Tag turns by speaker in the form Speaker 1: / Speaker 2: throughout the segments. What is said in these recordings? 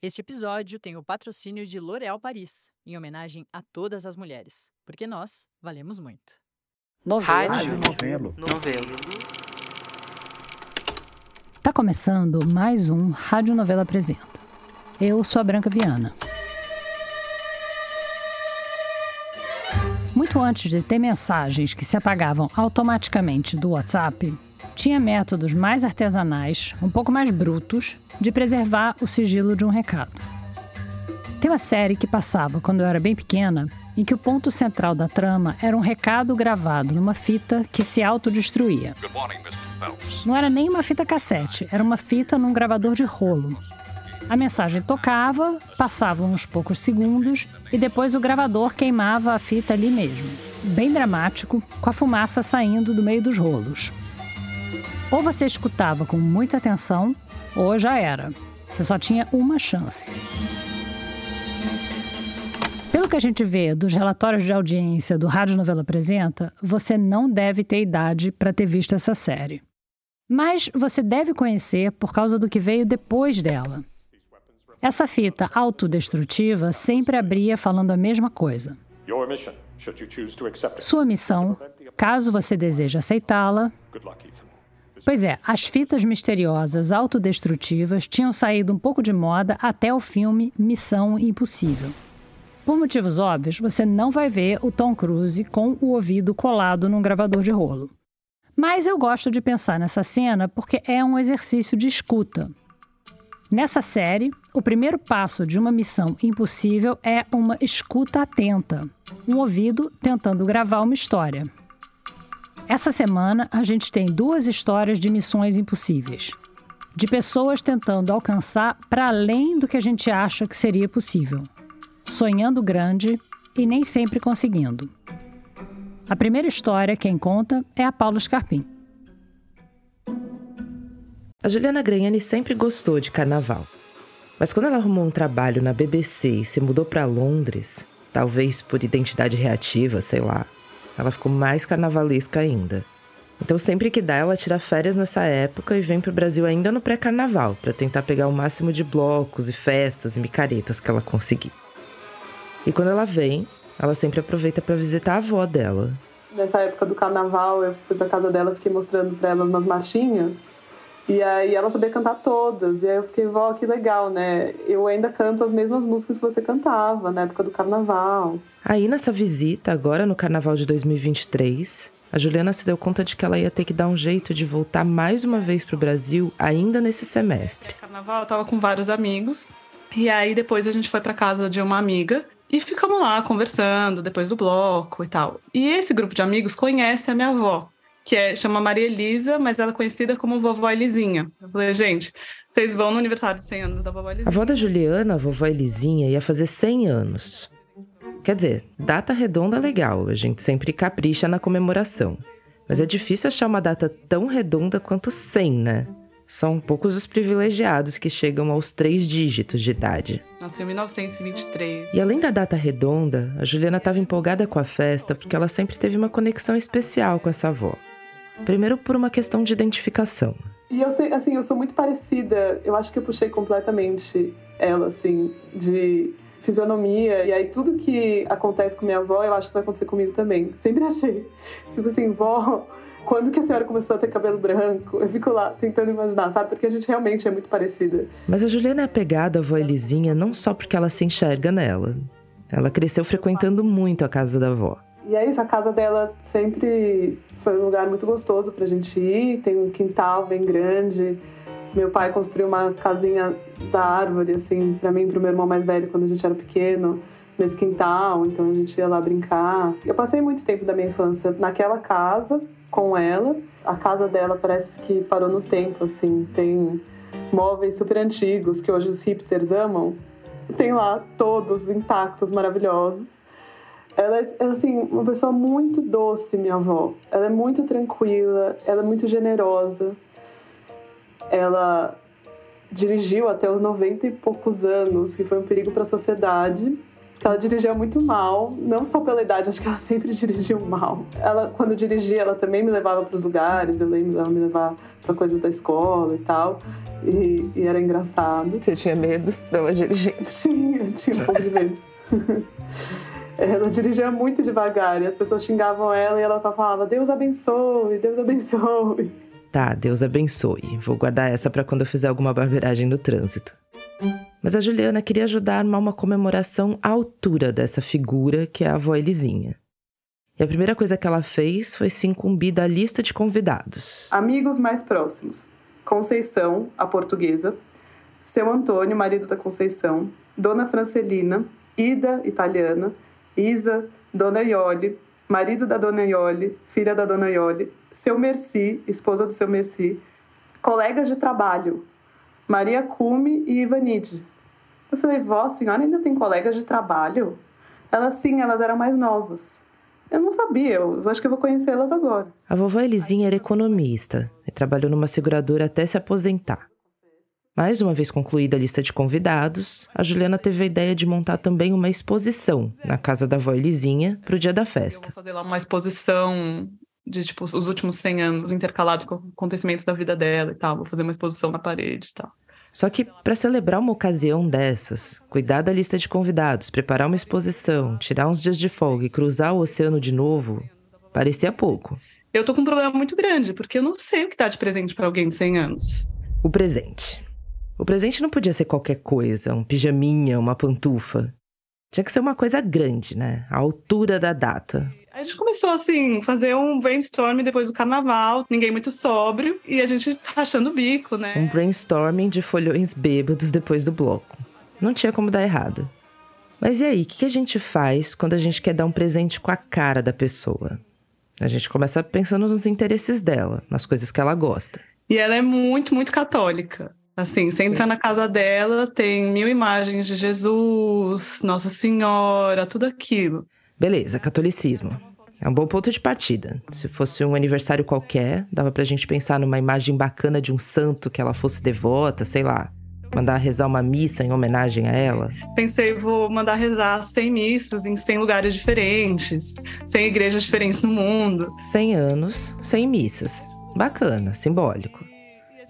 Speaker 1: Este episódio tem o patrocínio de L'Oréal Paris, em homenagem a todas as mulheres, porque nós valemos muito.
Speaker 2: Novelo.
Speaker 3: Rádio
Speaker 2: Novelo.
Speaker 3: Novelo.
Speaker 4: Tá começando mais um Rádio Novela Apresenta. Eu sou a Branca Viana. Muito antes de ter mensagens que se apagavam automaticamente do WhatsApp, tinha métodos mais artesanais, um pouco mais brutos, de preservar o sigilo de um recado. Tem uma série que passava quando eu era bem pequena, em que o ponto central da trama era um recado gravado numa fita que se autodestruía. Não era nem uma fita cassete, era uma fita num gravador de rolo. A mensagem tocava, passavam uns poucos segundos e depois o gravador queimava a fita ali mesmo. Bem dramático, com a fumaça saindo do meio dos rolos. Ou você escutava com muita atenção, ou já era. Você só tinha uma chance. Pelo que a gente vê dos relatórios de audiência do Rádio Novela Apresenta, você não deve ter idade para ter visto essa série. Mas você deve conhecer por causa do que veio depois dela. Essa fita autodestrutiva sempre abria falando a mesma coisa. Sua missão, caso você deseje aceitá-la. Pois é, as fitas misteriosas autodestrutivas tinham saído um pouco de moda até o filme Missão Impossível. Por motivos óbvios, você não vai ver o Tom Cruise com o ouvido colado num gravador de rolo. Mas eu gosto de pensar nessa cena porque é um exercício de escuta. Nessa série, o primeiro passo de uma missão impossível é uma escuta atenta, um ouvido tentando gravar uma história. Essa semana, a gente tem duas histórias de missões impossíveis. De pessoas tentando alcançar para além do que a gente acha que seria possível. Sonhando grande e nem sempre conseguindo. A primeira história, quem conta, é a Paulo Scarpim.
Speaker 5: A Juliana Granhani sempre gostou de carnaval. Mas quando ela arrumou um trabalho na BBC e se mudou para Londres, talvez por identidade reativa, sei lá, ela ficou mais carnavalesca ainda. Então, sempre que dá, ela tira férias nessa época e vem para o Brasil ainda no pré-carnaval, para tentar pegar o máximo de blocos e festas e micaretas que ela conseguir. E quando ela vem, ela sempre aproveita para visitar a avó dela.
Speaker 6: Nessa época do carnaval, eu fui para casa dela, fiquei mostrando para ela umas marchinhas. E aí ela sabia cantar todas. E aí eu fiquei, vó, que legal, né? Eu ainda canto as mesmas músicas que você cantava na época do carnaval.
Speaker 5: Aí nessa visita, agora no carnaval de 2023, a Juliana se deu conta de que ela ia ter que dar um jeito de voltar mais uma vez pro Brasil ainda nesse semestre.
Speaker 6: Carnaval, eu tava com vários amigos. E aí depois a gente foi para casa de uma amiga e ficamos lá conversando depois do bloco e tal. E esse grupo de amigos conhece a minha avó que é, chama Maria Elisa, mas ela é conhecida como Vovó Elisinha. Eu falei, gente, vocês vão no aniversário de 100 anos da Vovó Elisinha.
Speaker 5: A avó da Juliana, a Vovó Elisinha, ia fazer 100 anos. Quer dizer, data redonda legal, a gente sempre capricha na comemoração. Mas é difícil achar uma data tão redonda quanto 100, né? São poucos os privilegiados que chegam aos três dígitos de idade.
Speaker 6: Nasceu em 1923.
Speaker 5: E além da data redonda, a Juliana estava empolgada com a festa porque ela sempre teve uma conexão especial com essa avó. Primeiro por uma questão de identificação.
Speaker 6: E eu sei, assim, eu sou muito parecida. Eu acho que eu puxei completamente ela, assim, de fisionomia. E aí tudo que acontece com minha avó, eu acho que vai acontecer comigo também. Sempre achei. Tipo assim, vó, quando que a senhora começou a ter cabelo branco? Eu fico lá tentando imaginar, sabe? Porque a gente realmente é muito parecida.
Speaker 5: Mas a Juliana é apegada à avó Elisinha não só porque ela se enxerga nela. Ela cresceu frequentando muito a casa da avó.
Speaker 6: E é isso, a casa dela sempre foi um lugar muito gostoso pra gente ir. Tem um quintal bem grande. Meu pai construiu uma casinha da árvore, assim, pra mim e pro meu irmão mais velho quando a gente era pequeno, nesse quintal. Então a gente ia lá brincar. Eu passei muito tempo da minha infância naquela casa com ela. A casa dela parece que parou no tempo, assim. Tem móveis super antigos que hoje os hipsters amam. Tem lá todos intactos, maravilhosos. Ela é, assim, uma pessoa muito doce, minha avó. Ela é muito tranquila, ela é muito generosa. Ela dirigiu até os 90 e poucos anos, que foi um perigo para a sociedade. ela dirigia muito mal, não só pela idade, acho que ela sempre dirigiu mal. Ela, quando dirigia, ela também me levava para os lugares, eu lembro dela me levar para coisa da escola e tal. E, e, era engraçado.
Speaker 5: Você tinha medo dela dirigir?
Speaker 6: Tinha, tinha um pouco de medo. ela dirigia muito devagar e as pessoas xingavam ela e ela só falava: Deus abençoe, Deus abençoe.
Speaker 5: Tá, Deus abençoe. Vou guardar essa para quando eu fizer alguma barbeiragem no trânsito. Mas a Juliana queria ajudar a armar uma comemoração à altura dessa figura que é a avó Elisinha. E a primeira coisa que ela fez foi se incumbir da lista de convidados.
Speaker 6: Amigos mais próximos: Conceição, a portuguesa, seu Antônio, marido da Conceição, Dona Francelina, Ida, italiana, Isa, Dona Iole, marido da Dona Iole, filha da Dona Iole, seu Merci, esposa do seu Merci, colegas de trabalho, Maria Cume e Ivanide. Eu falei, vó, a senhora ainda tem colegas de trabalho? Elas sim, elas eram mais novas. Eu não sabia, eu acho que eu vou conhecê-las agora.
Speaker 5: A vovó Elisinha era economista e trabalhou numa seguradora até se aposentar. Mais uma vez concluída a lista de convidados, a Juliana teve a ideia de montar também uma exposição na casa da vó Elisinha para o dia da festa.
Speaker 6: Eu vou fazer lá uma exposição de tipo os últimos 100 anos intercalados com acontecimentos da vida dela e tal. Vou fazer uma exposição na parede e tal.
Speaker 5: Só que para celebrar uma ocasião dessas, cuidar da lista de convidados, preparar uma exposição, tirar uns dias de folga e cruzar o oceano de novo, parecia pouco.
Speaker 6: Eu tô com um problema muito grande, porque eu não sei o que dá de presente para alguém de 100 anos.
Speaker 5: O presente. O presente não podia ser qualquer coisa, um pijaminha, uma pantufa. Tinha que ser uma coisa grande, né? A altura da data.
Speaker 6: A gente começou assim, fazer um brainstorming depois do carnaval, ninguém muito sóbrio, e a gente rachando o bico, né?
Speaker 5: Um brainstorming de folhões bêbados depois do bloco. Não tinha como dar errado. Mas e aí, o que a gente faz quando a gente quer dar um presente com a cara da pessoa? A gente começa pensando nos interesses dela, nas coisas que ela gosta.
Speaker 6: E ela é muito, muito católica. Assim, você entra na casa dela, tem mil imagens de Jesus, Nossa Senhora, tudo aquilo.
Speaker 5: Beleza, catolicismo. É um bom ponto de partida. Se fosse um aniversário qualquer, dava pra gente pensar numa imagem bacana de um santo que ela fosse devota, sei lá. Mandar rezar uma missa em homenagem a ela?
Speaker 6: Pensei, vou mandar rezar 100 missas em 100 lugares diferentes, 100 igrejas diferentes no mundo.
Speaker 5: 100 anos, 100 missas. Bacana, simbólico.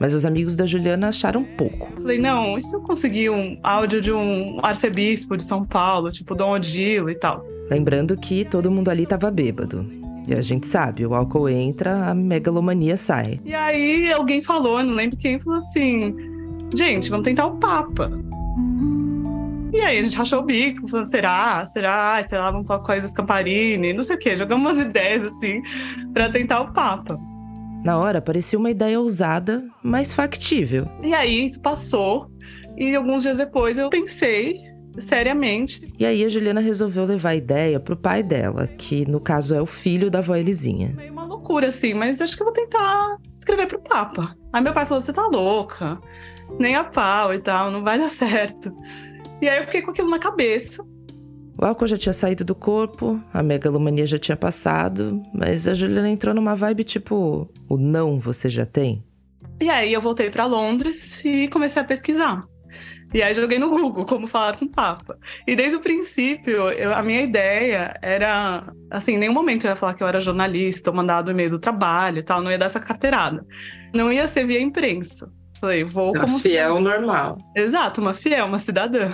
Speaker 5: Mas os amigos da Juliana acharam pouco.
Speaker 6: Falei, não, e se eu conseguir um áudio de um arcebispo de São Paulo, tipo Dom Odilo e tal?
Speaker 5: Lembrando que todo mundo ali estava bêbado. E a gente sabe, o álcool entra, a megalomania sai.
Speaker 6: E aí alguém falou, não lembro quem, falou assim: gente, vamos tentar o Papa. E aí a gente achou o bico, falou, será? Será? Sei lá, vamos falar coisas Camparini, não sei o quê. Jogamos umas ideias assim para tentar o Papa.
Speaker 5: Na hora parecia uma ideia ousada, mas factível.
Speaker 6: E aí isso passou. E alguns dias depois eu pensei seriamente.
Speaker 5: E aí a Juliana resolveu levar a ideia pro pai dela, que no caso é o filho da avó Elisinha.
Speaker 6: Meio uma loucura, assim, mas acho que eu vou tentar escrever pro Papa. Aí meu pai falou: você tá louca? Nem a pau e tal, não vai dar certo. E aí eu fiquei com aquilo na cabeça.
Speaker 5: O álcool já tinha saído do corpo, a megalomania já tinha passado, mas a Juliana entrou numa vibe tipo: o não você já tem.
Speaker 6: E aí eu voltei para Londres e comecei a pesquisar. E aí joguei no Google como falar com o Papa. E desde o princípio, eu, a minha ideia era, assim, em nenhum momento eu ia falar que eu era jornalista ou mandado e-mail do trabalho e tal, não ia dar essa carteirada. Não ia ser via imprensa. Falei, vou
Speaker 5: uma
Speaker 6: como
Speaker 5: fiel cidadã. normal.
Speaker 6: Exato, uma fiel, uma cidadã.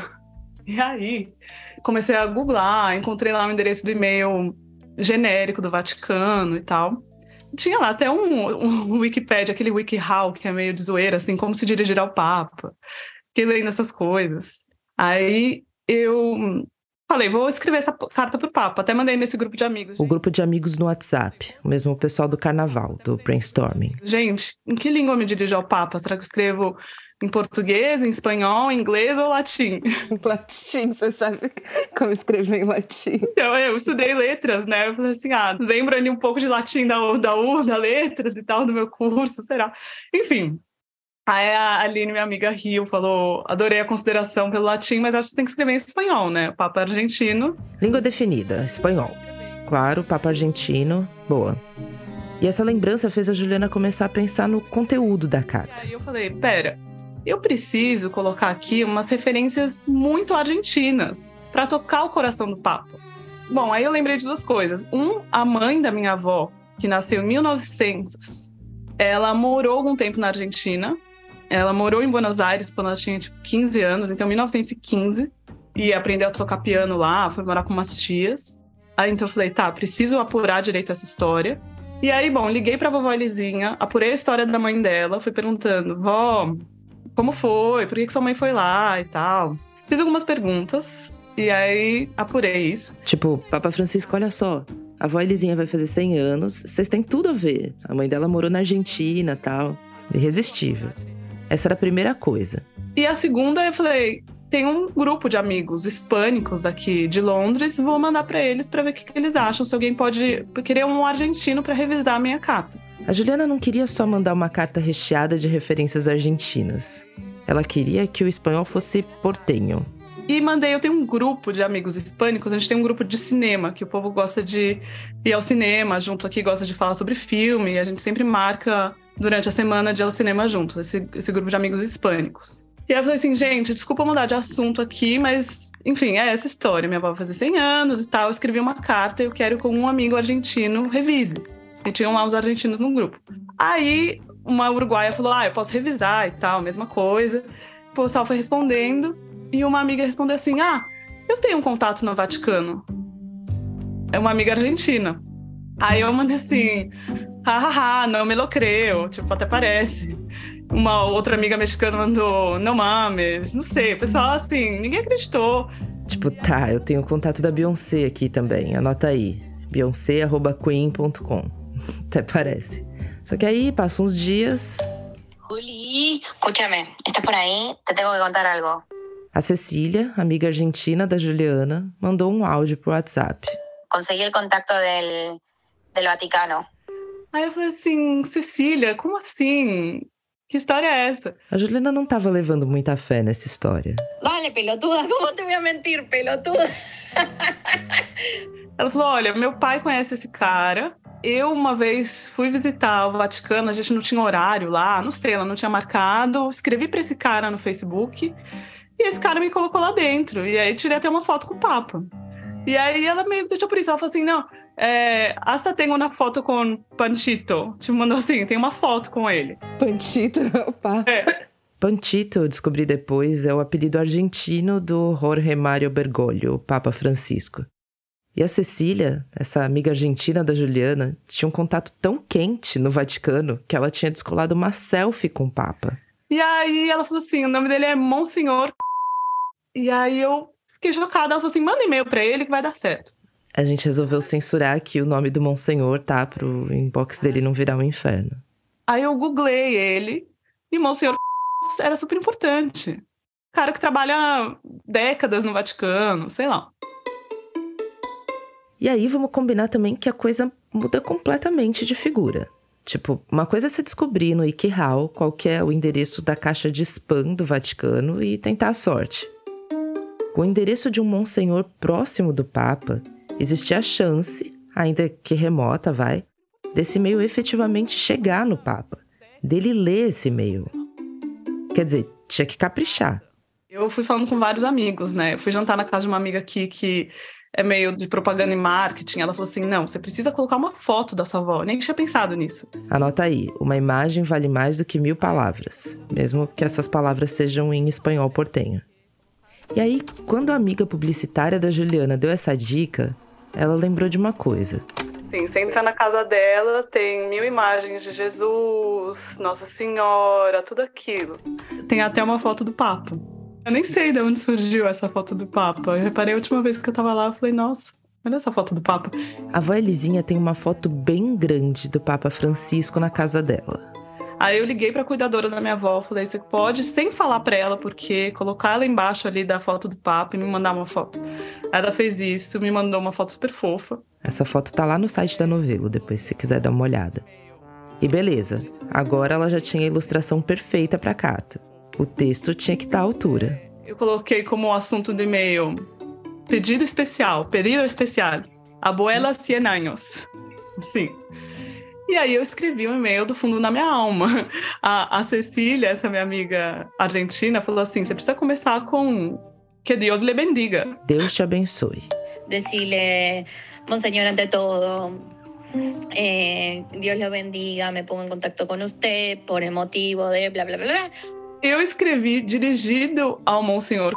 Speaker 6: E aí, comecei a googlar, encontrei lá o endereço do e-mail genérico do Vaticano e tal. Tinha lá até um, um Wikipedia, aquele WikiHow, que é meio de zoeira, assim, como se dirigir ao Papa fiquei lendo essas coisas. Aí eu falei, vou escrever essa carta pro Papa. Até mandei nesse grupo de amigos.
Speaker 5: O grupo de amigos no WhatsApp, o mesmo pessoal do carnaval, do brainstorming.
Speaker 6: Gente, em que língua eu me dirijo ao Papa? Será que eu escrevo em português, em espanhol, em inglês ou latim?
Speaker 5: Latim, você sabe como escrever em latim.
Speaker 6: Então, eu estudei letras, né? Eu falei assim, ah, lembra ali um pouco de latim da, da U, da letras e tal, do meu curso, será? Enfim, Aí a Aline, minha amiga, riu, falou: adorei a consideração pelo latim, mas acho que tem que escrever em espanhol, né? O Papa argentino.
Speaker 5: Língua definida, espanhol. Claro, Papa argentino, boa. E essa lembrança fez a Juliana começar a pensar no conteúdo da carta.
Speaker 6: Aí eu falei: pera, eu preciso colocar aqui umas referências muito argentinas para tocar o coração do Papa. Bom, aí eu lembrei de duas coisas. Um, a mãe da minha avó, que nasceu em 1900, ela morou algum tempo na Argentina. Ela morou em Buenos Aires quando ela tinha tipo, 15 anos, então 1915, e aprendeu a tocar piano lá, foi morar com umas tias. Aí então eu falei, tá, preciso apurar direito essa história. E aí, bom, liguei pra vovó Elisinha, apurei a história da mãe dela, fui perguntando, vó, como foi? Por que, que sua mãe foi lá e tal? Fiz algumas perguntas e aí apurei isso.
Speaker 5: Tipo, Papa Francisco, olha só, a avó Elisinha vai fazer 100 anos, vocês têm tudo a ver. A mãe dela morou na Argentina tal. Irresistível. Essa era a primeira coisa.
Speaker 6: E a segunda, eu falei, tem um grupo de amigos hispânicos aqui de Londres, vou mandar para eles para ver o que, que, eles acham, se alguém pode querer um argentino para revisar a minha carta.
Speaker 5: A Juliana não queria só mandar uma carta recheada de referências argentinas. Ela queria que o espanhol fosse portenho.
Speaker 6: E mandei, eu tenho um grupo de amigos hispânicos, a gente tem um grupo de cinema, que o povo gosta de ir ao cinema junto aqui, gosta de falar sobre filme, a gente sempre marca durante a semana de ir ao cinema junto, esse, esse grupo de amigos hispânicos. E aí eu falei assim, gente, desculpa mudar de assunto aqui, mas, enfim, é essa história. Minha avó vai fazer 100 anos e tal. Eu escrevi uma carta e eu quero que um amigo argentino revise. E tinham lá os argentinos no grupo. Aí uma uruguaia falou, ah, eu posso revisar e tal, mesma coisa. O pessoal foi respondendo e uma amiga respondeu assim, ah, eu tenho um contato no Vaticano. É uma amiga argentina. Aí eu mandei assim, hahaha, não me lo creo, tipo, até parece uma outra amiga mexicana mandou, não mames, não sei. O pessoal, assim, ninguém acreditou.
Speaker 5: Tipo, tá, eu tenho o contato da Beyoncé aqui também, anota aí. Beyoncé.queen.com. Até parece. Só que aí, passam uns dias.
Speaker 2: Juli, escúchame, estás por aí? Te tengo que contar algo.
Speaker 5: A Cecília, amiga argentina da Juliana, mandou um áudio pro WhatsApp.
Speaker 2: Consegui o contato del, del Vaticano.
Speaker 6: Aí eu falei assim, Cecília, como assim? Que história é essa?
Speaker 5: A Juliana não estava levando muita fé nessa história.
Speaker 2: Vale, pelotuda, como te vou mentir, pelotuda?
Speaker 6: Ela falou: olha, meu pai conhece esse cara. Eu, uma vez, fui visitar o Vaticano, a gente não tinha horário lá, não sei, ela não tinha marcado. Escrevi para esse cara no Facebook e esse cara me colocou lá dentro. E aí tirei até uma foto com o Papa. E aí ela meio que deixou por isso. Ela falou assim: não, é, hasta tenho uma foto com Panchito. Te mandou assim, tem uma foto com ele.
Speaker 5: Panchito, opa. É. Panchito, eu descobri depois, é o apelido argentino do Jorge Mário Bergoglio, o Papa Francisco. E a Cecília, essa amiga argentina da Juliana, tinha um contato tão quente no Vaticano que ela tinha descolado uma selfie com o Papa.
Speaker 6: E aí ela falou assim: o nome dele é Monsenhor. E aí eu fiquei chocada. Ela falou assim: manda e-mail pra ele que vai dar certo
Speaker 5: a gente resolveu censurar aqui o nome do Monsenhor, tá? Pro inbox dele não virar um inferno.
Speaker 6: Aí eu googlei ele e Monsenhor era super importante. Cara que trabalha décadas no Vaticano, sei lá.
Speaker 5: E aí vamos combinar também que a coisa muda completamente de figura. Tipo, uma coisa é você descobrir no WikiHow qual que é o endereço da caixa de spam do Vaticano e tentar a sorte. O endereço de um monsenhor próximo do Papa existia a chance, ainda que remota, vai, desse e-mail efetivamente chegar no Papa, dele ler esse e-mail. Quer dizer, tinha que caprichar.
Speaker 6: Eu fui falando com vários amigos, né? Eu fui jantar na casa de uma amiga aqui que é meio de propaganda e marketing. Ela falou assim: não, você precisa colocar uma foto da sua avó. Eu nem tinha pensado nisso.
Speaker 5: Anota aí: uma imagem vale mais do que mil palavras, mesmo que essas palavras sejam em espanhol portenho. E aí, quando a amiga publicitária da Juliana deu essa dica, ela lembrou de uma coisa.
Speaker 6: Sim, você entra na casa dela, tem mil imagens de Jesus, Nossa Senhora, tudo aquilo. Tem até uma foto do Papa. Eu nem sei de onde surgiu essa foto do Papa. Eu reparei a última vez que eu tava lá, eu falei, nossa, olha essa foto do Papa.
Speaker 5: A avó Elisinha tem uma foto bem grande do Papa Francisco na casa dela.
Speaker 6: Aí eu liguei pra cuidadora da minha avó, falei, você pode, sem falar pra ela, porque colocar ela embaixo ali da foto do Papa e me mandar uma foto. Ela fez isso, me mandou uma foto super fofa.
Speaker 5: Essa foto tá lá no site da novela, depois se você quiser dar uma olhada. E beleza, agora ela já tinha a ilustração perfeita pra carta. O texto tinha que estar à altura.
Speaker 6: Eu coloquei como assunto do e-mail pedido especial, pedido especial. Abuela 100 anos. Sim. E aí eu escrevi um e-mail do fundo da minha alma. A, a Cecília, essa minha amiga argentina, falou assim: você precisa começar com que Deus lhe bendiga.
Speaker 5: Deus te abençoe.
Speaker 2: Decirle, Monseñor, ante todo, eh, Dios lo bendiga, me pongo en contacto con usted por el motivo de bla bla bla. bla.
Speaker 6: Eu escrevi dirigido ao Monsenhor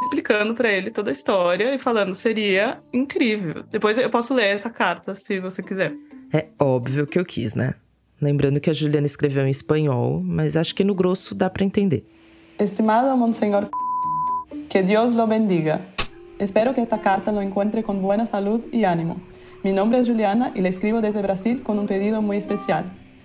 Speaker 6: explicando para ele toda a história e falando seria incrível. Depois eu posso ler essa carta se você quiser.
Speaker 5: É óbvio que eu quis, né? Lembrando que a Juliana escreveu em espanhol, mas acho que no grosso dá para entender.
Speaker 6: Estimado Monsenhor, que Deus lo bendiga. Espero que esta carta lo encuentre con buena salud y ánimo. Mi nombre es Juliana y le escribo desde Brasil con un pedido muy especial.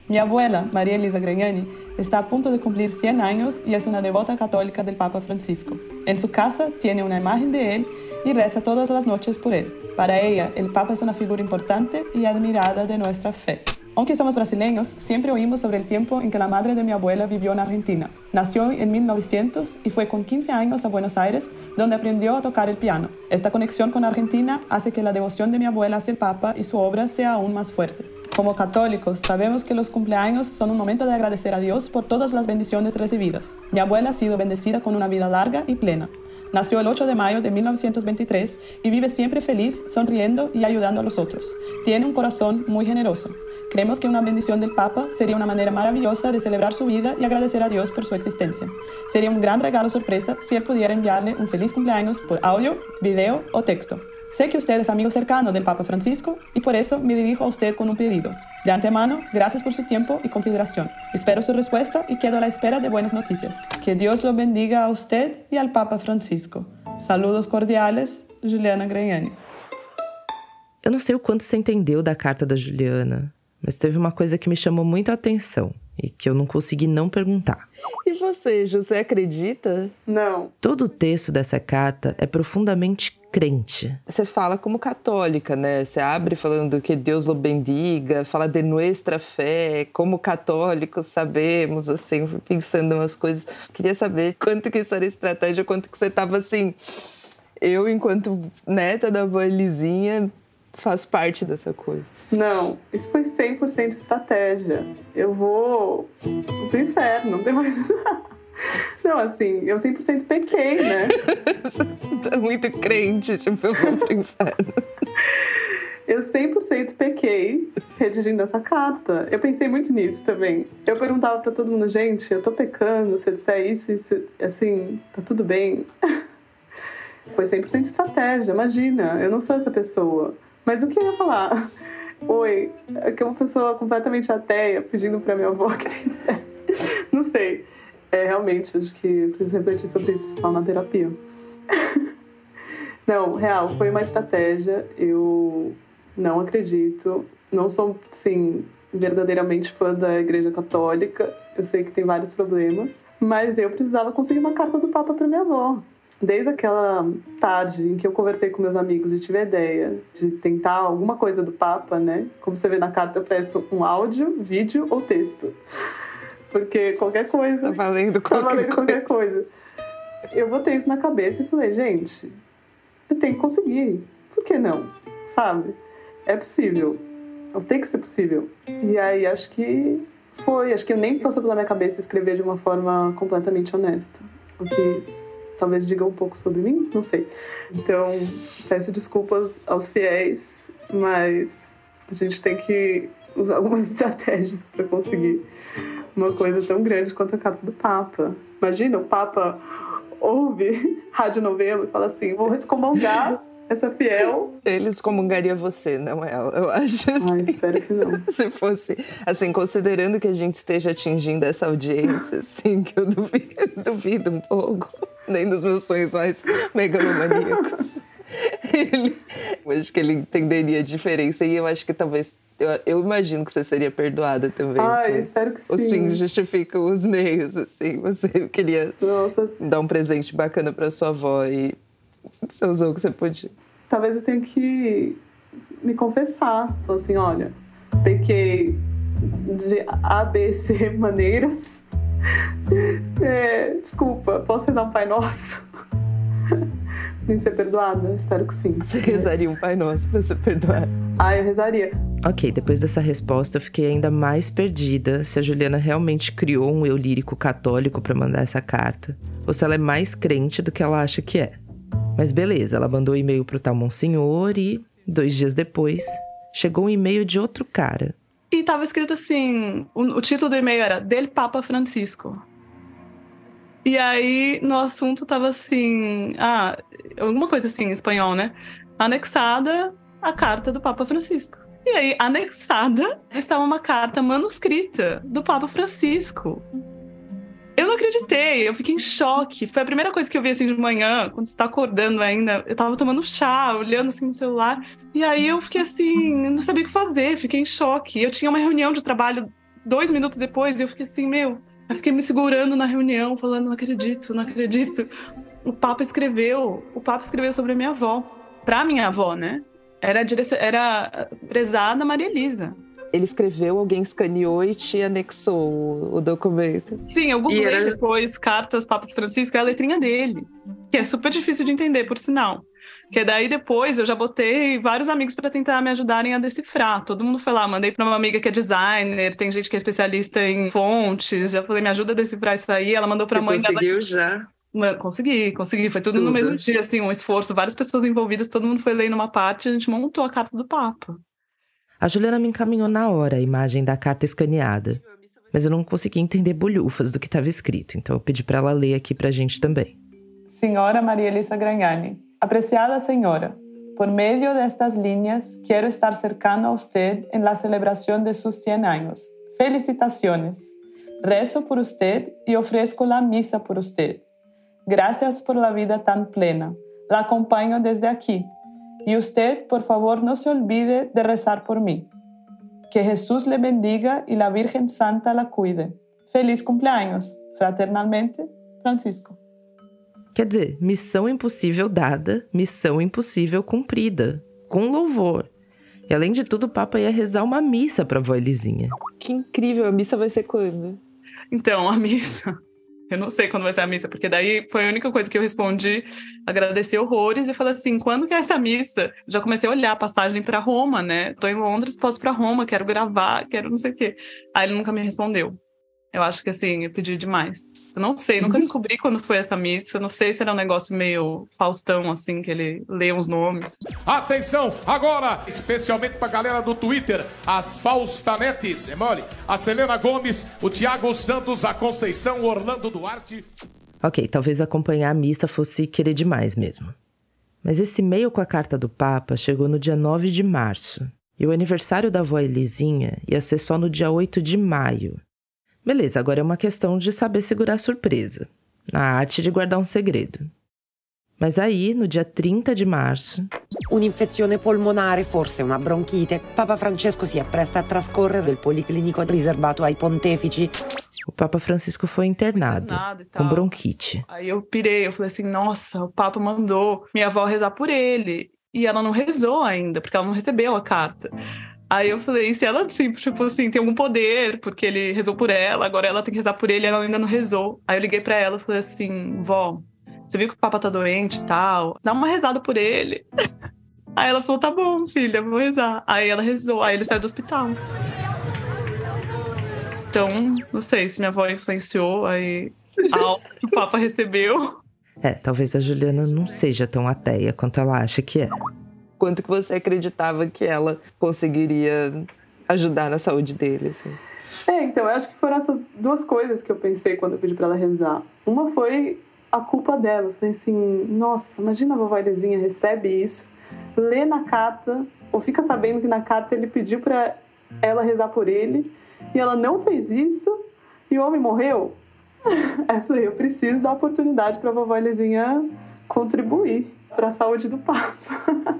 Speaker 6: Mi abuela, María Elisa Gragnani, está a punto de cumplir 100 años y es una devota católica del Papa Francisco. En su casa tiene una imagen de él y reza todas las noches por él. Para ella, el Papa es una figura importante y admirada de nuestra fe. Aunque somos brasileños, siempre oímos sobre el tiempo en que la madre de mi abuela vivió en Argentina. Nació en 1900 y fue con 15 años a Buenos Aires, donde aprendió a tocar el piano. Esta conexión con Argentina hace que la devoción de mi abuela hacia el Papa y su obra sea aún más fuerte. Como católicos, sabemos que los cumpleaños son un momento de agradecer a Dios por todas las bendiciones recibidas. Mi abuela ha sido bendecida con una vida larga y plena. Nació el 8 de mayo de 1923 y vive siempre feliz, sonriendo y ayudando a los otros. Tiene un corazón muy generoso. Creemos que una bendición del Papa sería una manera maravillosa de celebrar su vida y agradecer a Dios por su existencia. Sería un gran regalo sorpresa si él pudiera enviarle un feliz cumpleaños por audio, video o texto. Sé que usted es amigo cercano del Papa Francisco y por eso me dirijo a usted con un pedido. De antemano, gracias por su tiempo y consideración. Espero su respuesta y quedo a la espera de buenas noticias. Que Dios lo bendiga a usted y al Papa Francisco. Saludos cordiales, Juliana Greiani.
Speaker 5: Eu não sei o quanto você entendeu da carta da Juliana, mas teve uma coisa que me chamou muito a atenção e que eu não consegui não perguntar.
Speaker 3: E você, José, acredita?
Speaker 6: Não.
Speaker 5: Todo o texto dessa carta é profundamente crente.
Speaker 3: Você fala como católica, né? Você abre falando que Deus lo bendiga, fala de nuestra fé, como católicos sabemos, assim, pensando umas coisas. Queria saber quanto que isso era estratégia, quanto que você tava assim. Eu, enquanto neta da avó Elisinha, faço parte dessa coisa.
Speaker 6: Não, isso foi 100% estratégia. Eu vou pro inferno depois. Não, assim, eu 100% pequei, né?
Speaker 3: tá muito crente, tipo, eu vou pro inferno.
Speaker 6: Eu 100% pequei redigindo essa carta. Eu pensei muito nisso também. Eu perguntava para todo mundo, gente, eu tô pecando, se eu disser isso, isso, assim, tá tudo bem. Foi 100% estratégia, imagina, eu não sou essa pessoa. Mas o que eu ia falar? Oi, é que é uma pessoa completamente ateia pedindo pra minha avó que tem fé. Não sei. É, realmente, acho que preciso refletir sobre isso, falar na terapia. Não, real, foi uma estratégia. Eu não acredito. Não sou, sim, verdadeiramente fã da Igreja Católica. Eu sei que tem vários problemas. Mas eu precisava conseguir uma carta do Papa para minha avó. Desde aquela tarde em que eu conversei com meus amigos e tive a ideia de tentar alguma coisa do Papa, né? Como você vê na carta, eu peço um áudio, vídeo ou texto. Porque qualquer coisa.
Speaker 3: Tá valendo qualquer,
Speaker 6: tá valendo
Speaker 3: coisa.
Speaker 6: qualquer coisa. Eu botei isso na cabeça e falei, gente, eu tenho que conseguir. Por que não? Sabe? É possível. Tem que ser possível. E aí acho que foi. Acho que nem passou pela minha cabeça escrever de uma forma completamente honesta. O que talvez diga um pouco sobre mim, não sei. Então, peço desculpas aos fiéis, mas a gente tem que usar algumas estratégias para conseguir uma coisa tão grande quanto a carta do Papa. Imagina, o Papa ouve rádio novelo e fala assim: vou excomungar essa fiel.
Speaker 3: Ele excomungaria você, não ela, eu acho. Assim.
Speaker 6: Ai, espero que não.
Speaker 3: Se fosse, assim, considerando que a gente esteja atingindo essa audiência, assim, que eu duvido, duvido um pouco, nem dos meus sonhos mais megalomaníacos. Ele, eu acho que ele entenderia a diferença e eu acho que talvez eu, eu, imagino que você seria perdoada também.
Speaker 6: Ai, espero que sim.
Speaker 3: Os fins justificam os meios, assim. Você queria
Speaker 6: Nossa.
Speaker 3: dar um presente bacana para sua avó e você usou o que você podia.
Speaker 6: Talvez eu tenha que me confessar. Falar assim, olha, pequei de A, B, C maneiras. É, desculpa, posso rezar um Pai Nosso? Nem ser perdoada? Espero que sim.
Speaker 3: Você rezaria um Pai Nosso para ser perdoada?
Speaker 6: Ah, eu rezaria.
Speaker 5: Ok, depois dessa resposta eu fiquei ainda mais perdida se a Juliana realmente criou um eu lírico católico para mandar essa carta, ou se ela é mais crente do que ela acha que é. Mas beleza, ela mandou o um e-mail pro tal Monsenhor e, dois dias depois, chegou um e-mail de outro cara.
Speaker 6: E tava escrito assim: o, o título do e-mail era Del Papa Francisco. E aí no assunto tava assim: ah, alguma coisa assim em espanhol, né? Anexada a carta do Papa Francisco. E aí, anexada, estava uma carta manuscrita do Papa Francisco. Eu não acreditei, eu fiquei em choque. Foi a primeira coisa que eu vi assim de manhã, quando você tá acordando ainda. Eu tava tomando chá, olhando assim no celular. E aí eu fiquei assim, não sabia o que fazer, fiquei em choque. Eu tinha uma reunião de trabalho dois minutos depois e eu fiquei assim, meu. Eu fiquei me segurando na reunião, falando, não acredito, não acredito. O Papa escreveu, o Papa escreveu sobre a minha avó. Pra minha avó, né? Era, direc... era prezada Maria Elisa.
Speaker 3: Ele escreveu, alguém escaneou e te anexou o, documento.
Speaker 6: Sim, eu googlei era... depois cartas Papa Francisco, é a letrinha dele. Que é super difícil de entender, por sinal. Que daí depois eu já botei vários amigos para tentar me ajudarem a decifrar. Todo mundo foi lá, mandei para uma amiga que é designer, tem gente que é especialista em fontes, já falei, me ajuda a decifrar isso aí. Ela mandou para a mãe
Speaker 3: Você conseguiu já?
Speaker 6: Consegui, consegui. Foi tudo, tudo, no mesmo dia, assim, um esforço, várias pessoas envolvidas, todo mundo foi lendo uma parte e a gente montou a carta do Papa.
Speaker 5: A Juliana me encaminhou na hora a imagem da carta escaneada, mas eu não consegui entender bolhufas do que estava escrito, então eu pedi para ela ler aqui para a gente também.
Speaker 6: Senhora Maria Elisa Gragnani, apreciada senhora, por meio destas linhas, quero estar cercano a usted en la celebración de sus 100 años. Felicitaciones. Rezo por usted y ofrezco la misa por usted. Gracias por la vida tan plena. La acompaño desde aquí. Y usted, por favor, no se olvide de rezar por mí. Que Jesús le bendiga y la Virgen Santa la cuide. Feliz cumpleaños. Fraternalmente, Francisco.
Speaker 5: Quer dizer, missão impossível dada, missão impossível cumprida, com louvor. E além de tudo, o Papa ia rezar uma missa para a avó Elisinha.
Speaker 3: Que incrível! A missa vai ser quando?
Speaker 6: Então, a missa eu não sei quando vai ser a missa, porque daí foi a única coisa que eu respondi, agradecer horrores e falei assim: quando que é essa missa? Já comecei a olhar a passagem para Roma, né? Tô em Londres, posso para Roma, quero gravar, quero não sei o quê. Aí ele nunca me respondeu. Eu acho que assim, eu pedi demais. Eu não sei, nunca descobri quando foi essa missa. Não sei se era um negócio meio Faustão, assim, que ele lê os nomes.
Speaker 7: Atenção, agora, especialmente pra galera do Twitter, as Faustanetes, é mole? A Selena Gomes, o Thiago Santos, a Conceição, o Orlando Duarte.
Speaker 5: Ok, talvez acompanhar a missa fosse querer demais mesmo. Mas esse e-mail com a carta do Papa chegou no dia 9 de março. E o aniversário da avó Elisinha ia ser só no dia 8 de maio. Beleza, agora é uma questão de saber segurar a surpresa, na arte de guardar um segredo. Mas aí, no dia 30 de março.
Speaker 8: Un'infezione polmonare, forse una bronchite. Papa Francesco si appresta a trascorrere del policlinico riservato ai pontefici.
Speaker 5: O Papa Francisco foi internado, internado com bronquite.
Speaker 6: Aí eu pirei, eu falei assim: nossa, o Papa mandou minha avó rezar por ele. E ela não rezou ainda, porque ela não recebeu a carta. Aí eu falei, se ela, tipo assim, tem algum poder, porque ele rezou por ela, agora ela tem que rezar por ele, ela ainda não rezou. Aí eu liguei para ela e falei assim, vó, você viu que o papa tá doente e tal? Dá uma rezada por ele. Aí ela falou, tá bom, filha, vou rezar. Aí ela rezou, aí ele saiu do hospital. Então, não sei se minha avó influenciou, aí a o Papa recebeu.
Speaker 5: É, talvez a Juliana não seja tão ateia quanto ela acha que é
Speaker 3: quanto que você acreditava que ela conseguiria ajudar na saúde dele, assim.
Speaker 6: É, então, eu acho que foram essas duas coisas que eu pensei quando eu pedi para ela rezar. Uma foi a culpa dela. Eu falei assim, nossa, imagina a vovó Elezinha recebe isso, lê na carta, ou fica sabendo que na carta ele pediu para ela rezar por ele, e ela não fez isso, e o homem morreu. Aí eu falei, eu preciso dar oportunidade para a vovó Elezinha contribuir para a saúde do Papa.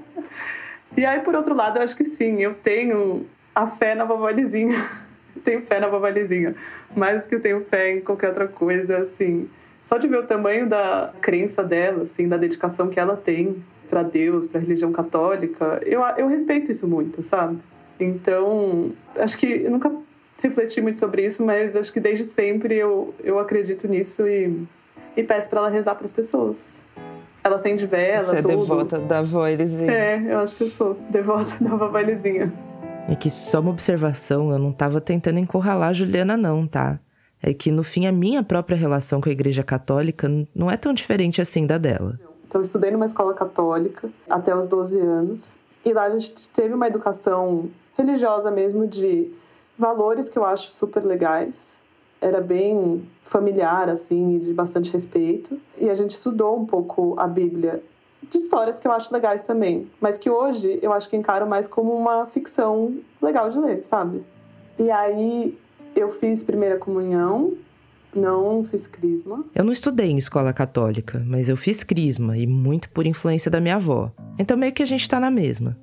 Speaker 6: e aí, por outro lado, eu acho que sim, eu tenho a fé na vovólizinha. tenho fé na vovólizinha. Mais do que eu tenho fé em qualquer outra coisa, assim. Só de ver o tamanho da crença dela, assim, da dedicação que ela tem para Deus, para a religião católica, eu, eu respeito isso muito, sabe? Então, acho que eu nunca refleti muito sobre isso, mas acho que desde sempre eu, eu acredito nisso e, e peço para ela rezar para as pessoas. Ela acende vela,
Speaker 3: Você é
Speaker 6: tudo.
Speaker 3: devota da avó Elisinha.
Speaker 6: É, eu acho que eu sou devota da vovó Elisinha.
Speaker 5: É que só uma observação, eu não estava tentando encurralar a Juliana, não, tá? É que no fim a minha própria relação com a Igreja Católica não é tão diferente assim da dela.
Speaker 6: Então, eu estudei numa escola católica até os 12 anos. E lá a gente teve uma educação religiosa mesmo de valores que eu acho super legais. Era bem familiar, assim, de bastante respeito. E a gente estudou um pouco a Bíblia de histórias que eu acho legais também, mas que hoje eu acho que encaro mais como uma ficção legal de ler, sabe? E aí eu fiz primeira comunhão, não fiz crisma.
Speaker 5: Eu não estudei em escola católica, mas eu fiz crisma e muito por influência da minha avó. Então meio que a gente tá na mesma.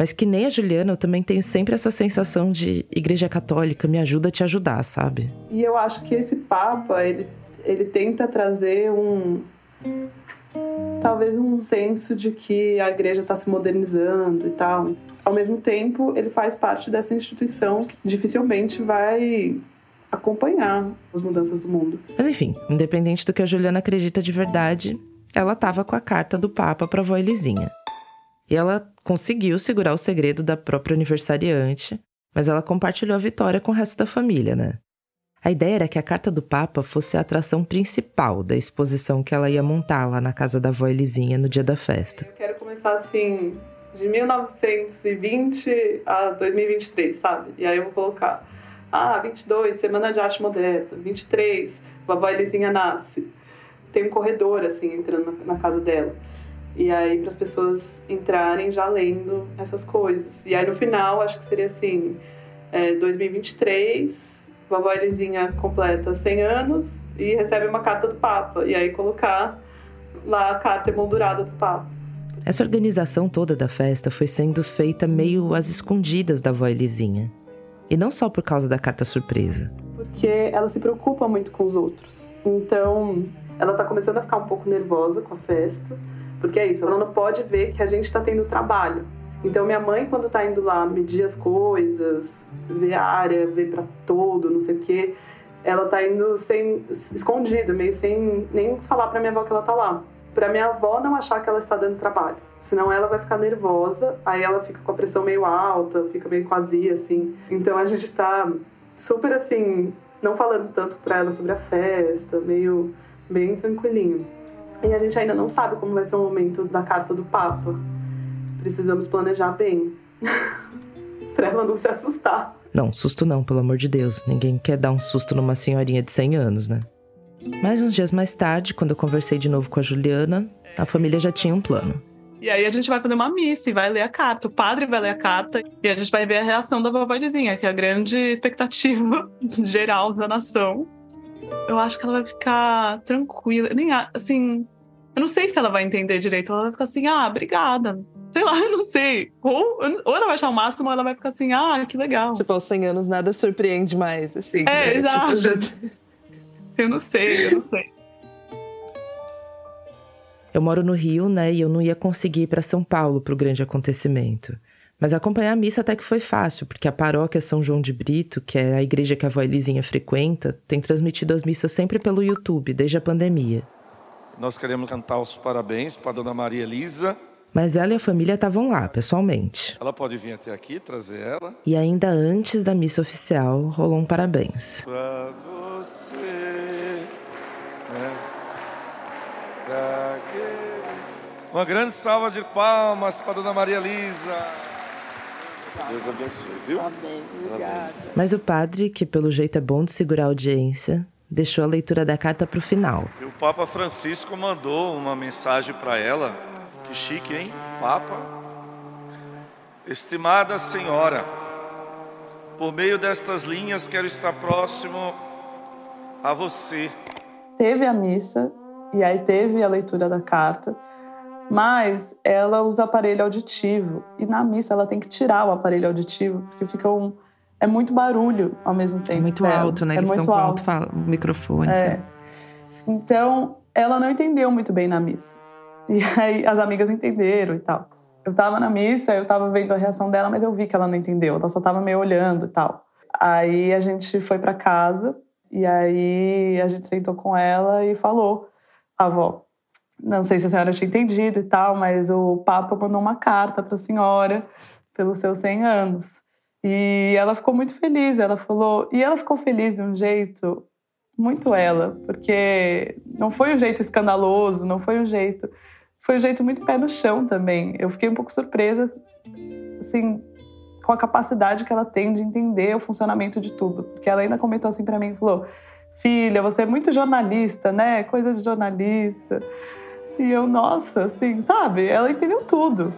Speaker 5: Mas que nem a Juliana, eu também tenho sempre essa sensação de igreja católica me ajuda a te ajudar, sabe?
Speaker 6: E eu acho que esse Papa, ele, ele tenta trazer um. Talvez um senso de que a igreja está se modernizando e tal. Ao mesmo tempo, ele faz parte dessa instituição que dificilmente vai acompanhar as mudanças do mundo.
Speaker 5: Mas enfim, independente do que a Juliana acredita de verdade, ela estava com a carta do Papa para a avó Elisinha. E ela conseguiu segurar o segredo da própria aniversariante, mas ela compartilhou a vitória com o resto da família, né? A ideia era que a carta do Papa fosse a atração principal da exposição que ela ia montar lá na casa da avó Elisinha no dia da festa.
Speaker 6: Eu quero começar assim, de 1920 a 2023, sabe? E aí eu vou colocar, ah, 22, Semana de Arte Moderna, 23, vovó Elisinha nasce. Tem um corredor, assim, entrando na casa dela. E aí, para as pessoas entrarem já lendo essas coisas. E aí, no final, acho que seria assim: é, 2023, vovó Elisinha completa 100 anos e recebe uma carta do Papa. E aí, colocar lá a carta emoldurada do Papa.
Speaker 5: Essa organização toda da festa foi sendo feita meio às escondidas da vó Elisinha. E não só por causa da carta surpresa.
Speaker 6: Porque ela se preocupa muito com os outros. Então, ela tá começando a ficar um pouco nervosa com a festa porque é isso, ela não pode ver que a gente está tendo trabalho. Então, minha mãe, quando está indo lá medir as coisas, ver a área, ver para todo, não sei o quê, ela está indo sem, escondida, meio sem nem falar para minha avó que ela está lá. Para minha avó não achar que ela está dando trabalho. Senão ela vai ficar nervosa, aí ela fica com a pressão meio alta, fica meio quase assim. Então a gente está super assim, não falando tanto para ela sobre a festa, meio bem tranquilinho. E a gente ainda não sabe como vai ser o momento da carta do Papa. Precisamos planejar bem. pra ela não se assustar.
Speaker 5: Não, susto não, pelo amor de Deus. Ninguém quer dar um susto numa senhorinha de 100 anos, né? Mais uns dias mais tarde, quando eu conversei de novo com a Juliana, a família já tinha um plano.
Speaker 6: E aí a gente vai fazer uma missa e vai ler a carta. O padre vai ler a carta e a gente vai ver a reação da vovó Lizinha, que é a grande expectativa geral da nação eu acho que ela vai ficar tranquila. Nem, assim, eu não sei se ela vai entender direito. Ela vai ficar assim, ah, obrigada. Sei lá, eu não sei. Ou, ou ela vai achar o máximo, ou ela vai ficar assim, ah, que legal.
Speaker 3: Tipo, aos 100 anos nada surpreende mais, assim.
Speaker 6: É, né? Tipo, exato. Tipo, já... Eu não sei, eu não sei.
Speaker 5: Eu moro no Rio, né, e eu não ia conseguir ir para São Paulo para o grande acontecimento. Mas acompanhar a missa até que foi fácil, porque a paróquia São João de Brito, que é a igreja que a avó Elisinha frequenta, tem transmitido as missas sempre pelo YouTube, desde a pandemia.
Speaker 9: Nós queremos cantar os parabéns para a dona Maria Elisa.
Speaker 5: Mas ela e a família estavam lá, pessoalmente.
Speaker 9: Ela pode vir até aqui, trazer ela.
Speaker 5: E ainda antes da missa oficial, rolou um parabéns.
Speaker 9: Pra você. Né? Pra Uma grande salva de palmas para a dona Maria Elisa. Deus abençoe, viu? Amém,
Speaker 5: obrigada. Mas o padre, que pelo jeito é bom de segurar a audiência, deixou a leitura da carta para o final.
Speaker 9: E o Papa Francisco mandou uma mensagem para ela. Que chique, hein? Papa. Estimada senhora, por meio destas linhas quero estar próximo a você.
Speaker 6: Teve a missa e aí teve a leitura da carta mas ela usa aparelho auditivo e na missa ela tem que tirar o aparelho auditivo porque fica um é muito barulho ao mesmo tempo. É
Speaker 3: muito alto, né? É Eles muito estão alto. com alto microfone. É.
Speaker 6: Né? Então, ela não entendeu muito bem na missa. E aí as amigas entenderam e tal. Eu tava na missa, eu tava vendo a reação dela, mas eu vi que ela não entendeu. Ela só tava meio olhando e tal. Aí a gente foi para casa e aí a gente sentou com ela e falou: "Avó, não sei se a senhora tinha entendido e tal, mas o Papa mandou uma carta para a senhora pelos seus 100 anos. E ela ficou muito feliz, ela falou, e ela ficou feliz de um jeito muito ela, porque não foi um jeito escandaloso, não foi um jeito, foi um jeito muito pé no chão também. Eu fiquei um pouco surpresa, assim, com a capacidade que ela tem de entender o funcionamento de tudo, porque ela ainda comentou assim para mim, falou: "Filha, você é muito jornalista, né? Coisa de jornalista". E eu, nossa, assim, sabe? Ela entendeu tudo.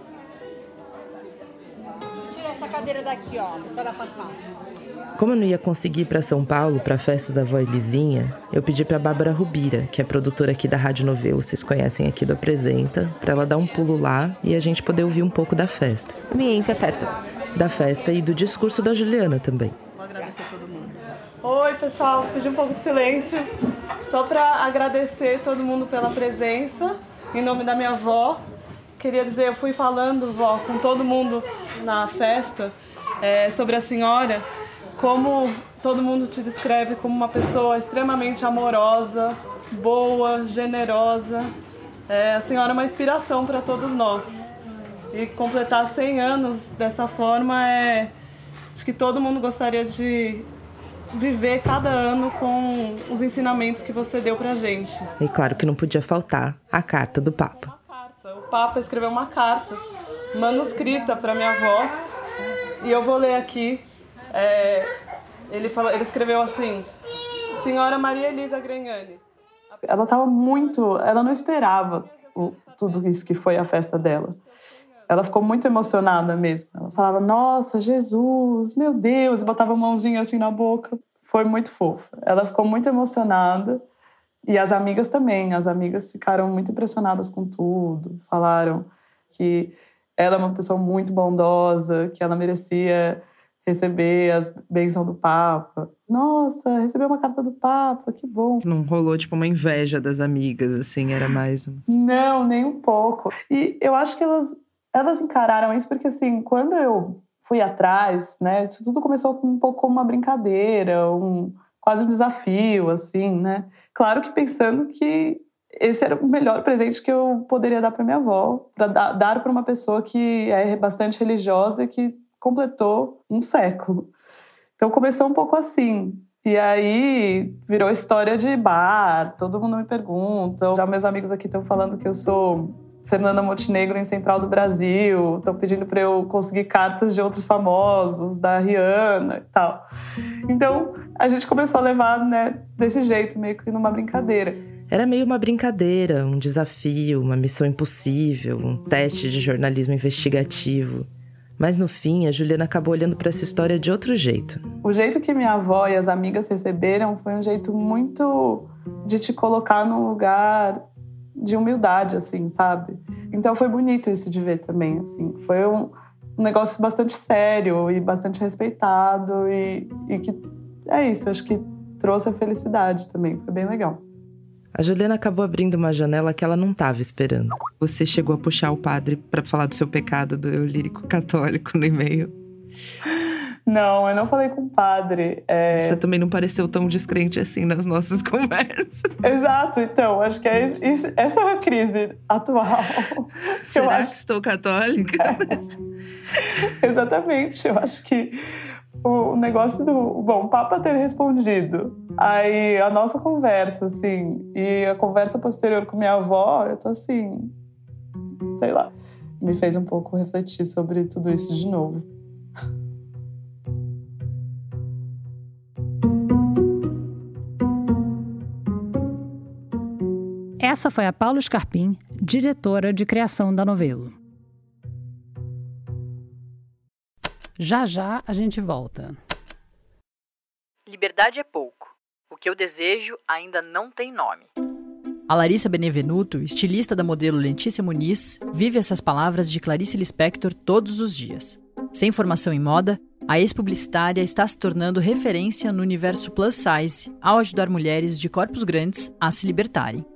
Speaker 10: Tira essa cadeira daqui, ó, pra senhora passar.
Speaker 5: Como eu não ia conseguir ir para São Paulo para a festa da avó Elisinha, eu pedi para Bárbara Rubira, que é produtora aqui da Rádio Novelo, vocês conhecem aqui do Apresenta, para ela dar um pulo lá e a gente poder ouvir um pouco da festa.
Speaker 11: Ambiência festa.
Speaker 5: Da festa e do discurso da Juliana também.
Speaker 6: Vou agradecer a todo mundo. Oi, pessoal, pedi um pouco de silêncio, só para agradecer todo mundo pela presença, em nome da minha avó. Queria dizer, eu fui falando, vó, com todo mundo na festa é, sobre a senhora como todo mundo te descreve como uma pessoa extremamente amorosa, boa, generosa. É, a senhora é uma inspiração para todos nós. E completar 100 anos dessa forma é. Acho que todo mundo gostaria de viver cada ano com os ensinamentos que você deu pra gente.
Speaker 5: E claro que não podia faltar a carta do Papa.
Speaker 6: O Papa escreveu uma carta manuscrita para minha avó e eu vou ler aqui é, ele, falou, ele escreveu assim: Senhora Maria Elisa Granhani. Ela estava muito. Ela não esperava o, tudo isso que foi a festa dela. Ela ficou muito emocionada mesmo. Ela falava: Nossa, Jesus, meu Deus, e botava a mãozinha assim na boca. Foi muito fofa. Ela ficou muito emocionada. E as amigas também. As amigas ficaram muito impressionadas com tudo. Falaram que ela é uma pessoa muito bondosa, que ela merecia receber as bênçãos do Papa. Nossa, recebeu uma carta do Papa, que bom.
Speaker 3: Não rolou tipo uma inveja das amigas, assim, era mais um.
Speaker 6: Não, nem um pouco. E eu acho que elas, elas encararam isso porque, assim, quando eu fui atrás, né, isso tudo começou um pouco como uma brincadeira, um, quase um desafio, assim, né. Claro que pensando que esse era o melhor presente que eu poderia dar para minha avó, para dar para uma pessoa que é bastante religiosa e que completou um século. Então começou um pouco assim. E aí virou história de bar, todo mundo me pergunta. Já meus amigos aqui estão falando que eu sou Fernanda Montenegro em Central do Brasil, estão pedindo para eu conseguir cartas de outros famosos, da Rihanna e tal. Então a gente começou a levar né, desse jeito, meio que numa brincadeira.
Speaker 5: Era meio uma brincadeira, um desafio, uma missão impossível, um teste de jornalismo investigativo. Mas no fim, a Juliana acabou olhando para essa história de outro jeito.
Speaker 6: O jeito que minha avó e as amigas receberam foi um jeito muito de te colocar num lugar de humildade, assim, sabe? Então foi bonito isso de ver também, assim. Foi um, um negócio bastante sério e bastante respeitado e, e que é isso, acho que trouxe a felicidade também, foi bem legal.
Speaker 5: A Juliana acabou abrindo uma janela que ela não estava esperando.
Speaker 3: Você chegou a puxar o padre para falar do seu pecado do eu lírico católico no e-mail?
Speaker 6: Não, eu não falei com o padre. É...
Speaker 3: Você também não pareceu tão descrente assim nas nossas conversas.
Speaker 6: Exato, então, acho que é isso, essa é a crise atual.
Speaker 3: Será eu acho... que estou católica?
Speaker 6: É. Exatamente, eu acho que o negócio do. Bom, o Papa ter respondido. Aí a nossa conversa, assim, e a conversa posterior com minha avó, eu tô assim. Sei lá. Me fez um pouco refletir sobre tudo isso de novo.
Speaker 4: Essa foi a Paula Scarpim, diretora de criação da novelo. Já já a gente volta.
Speaker 1: Liberdade é pouco. O que eu desejo ainda não tem nome. A Larissa Benevenuto, estilista da modelo Letícia Muniz, vive essas palavras de Clarice Lispector todos os dias. Sem formação em moda, a ex-publicitária está se tornando referência no universo plus size ao ajudar mulheres de corpos grandes a se libertarem.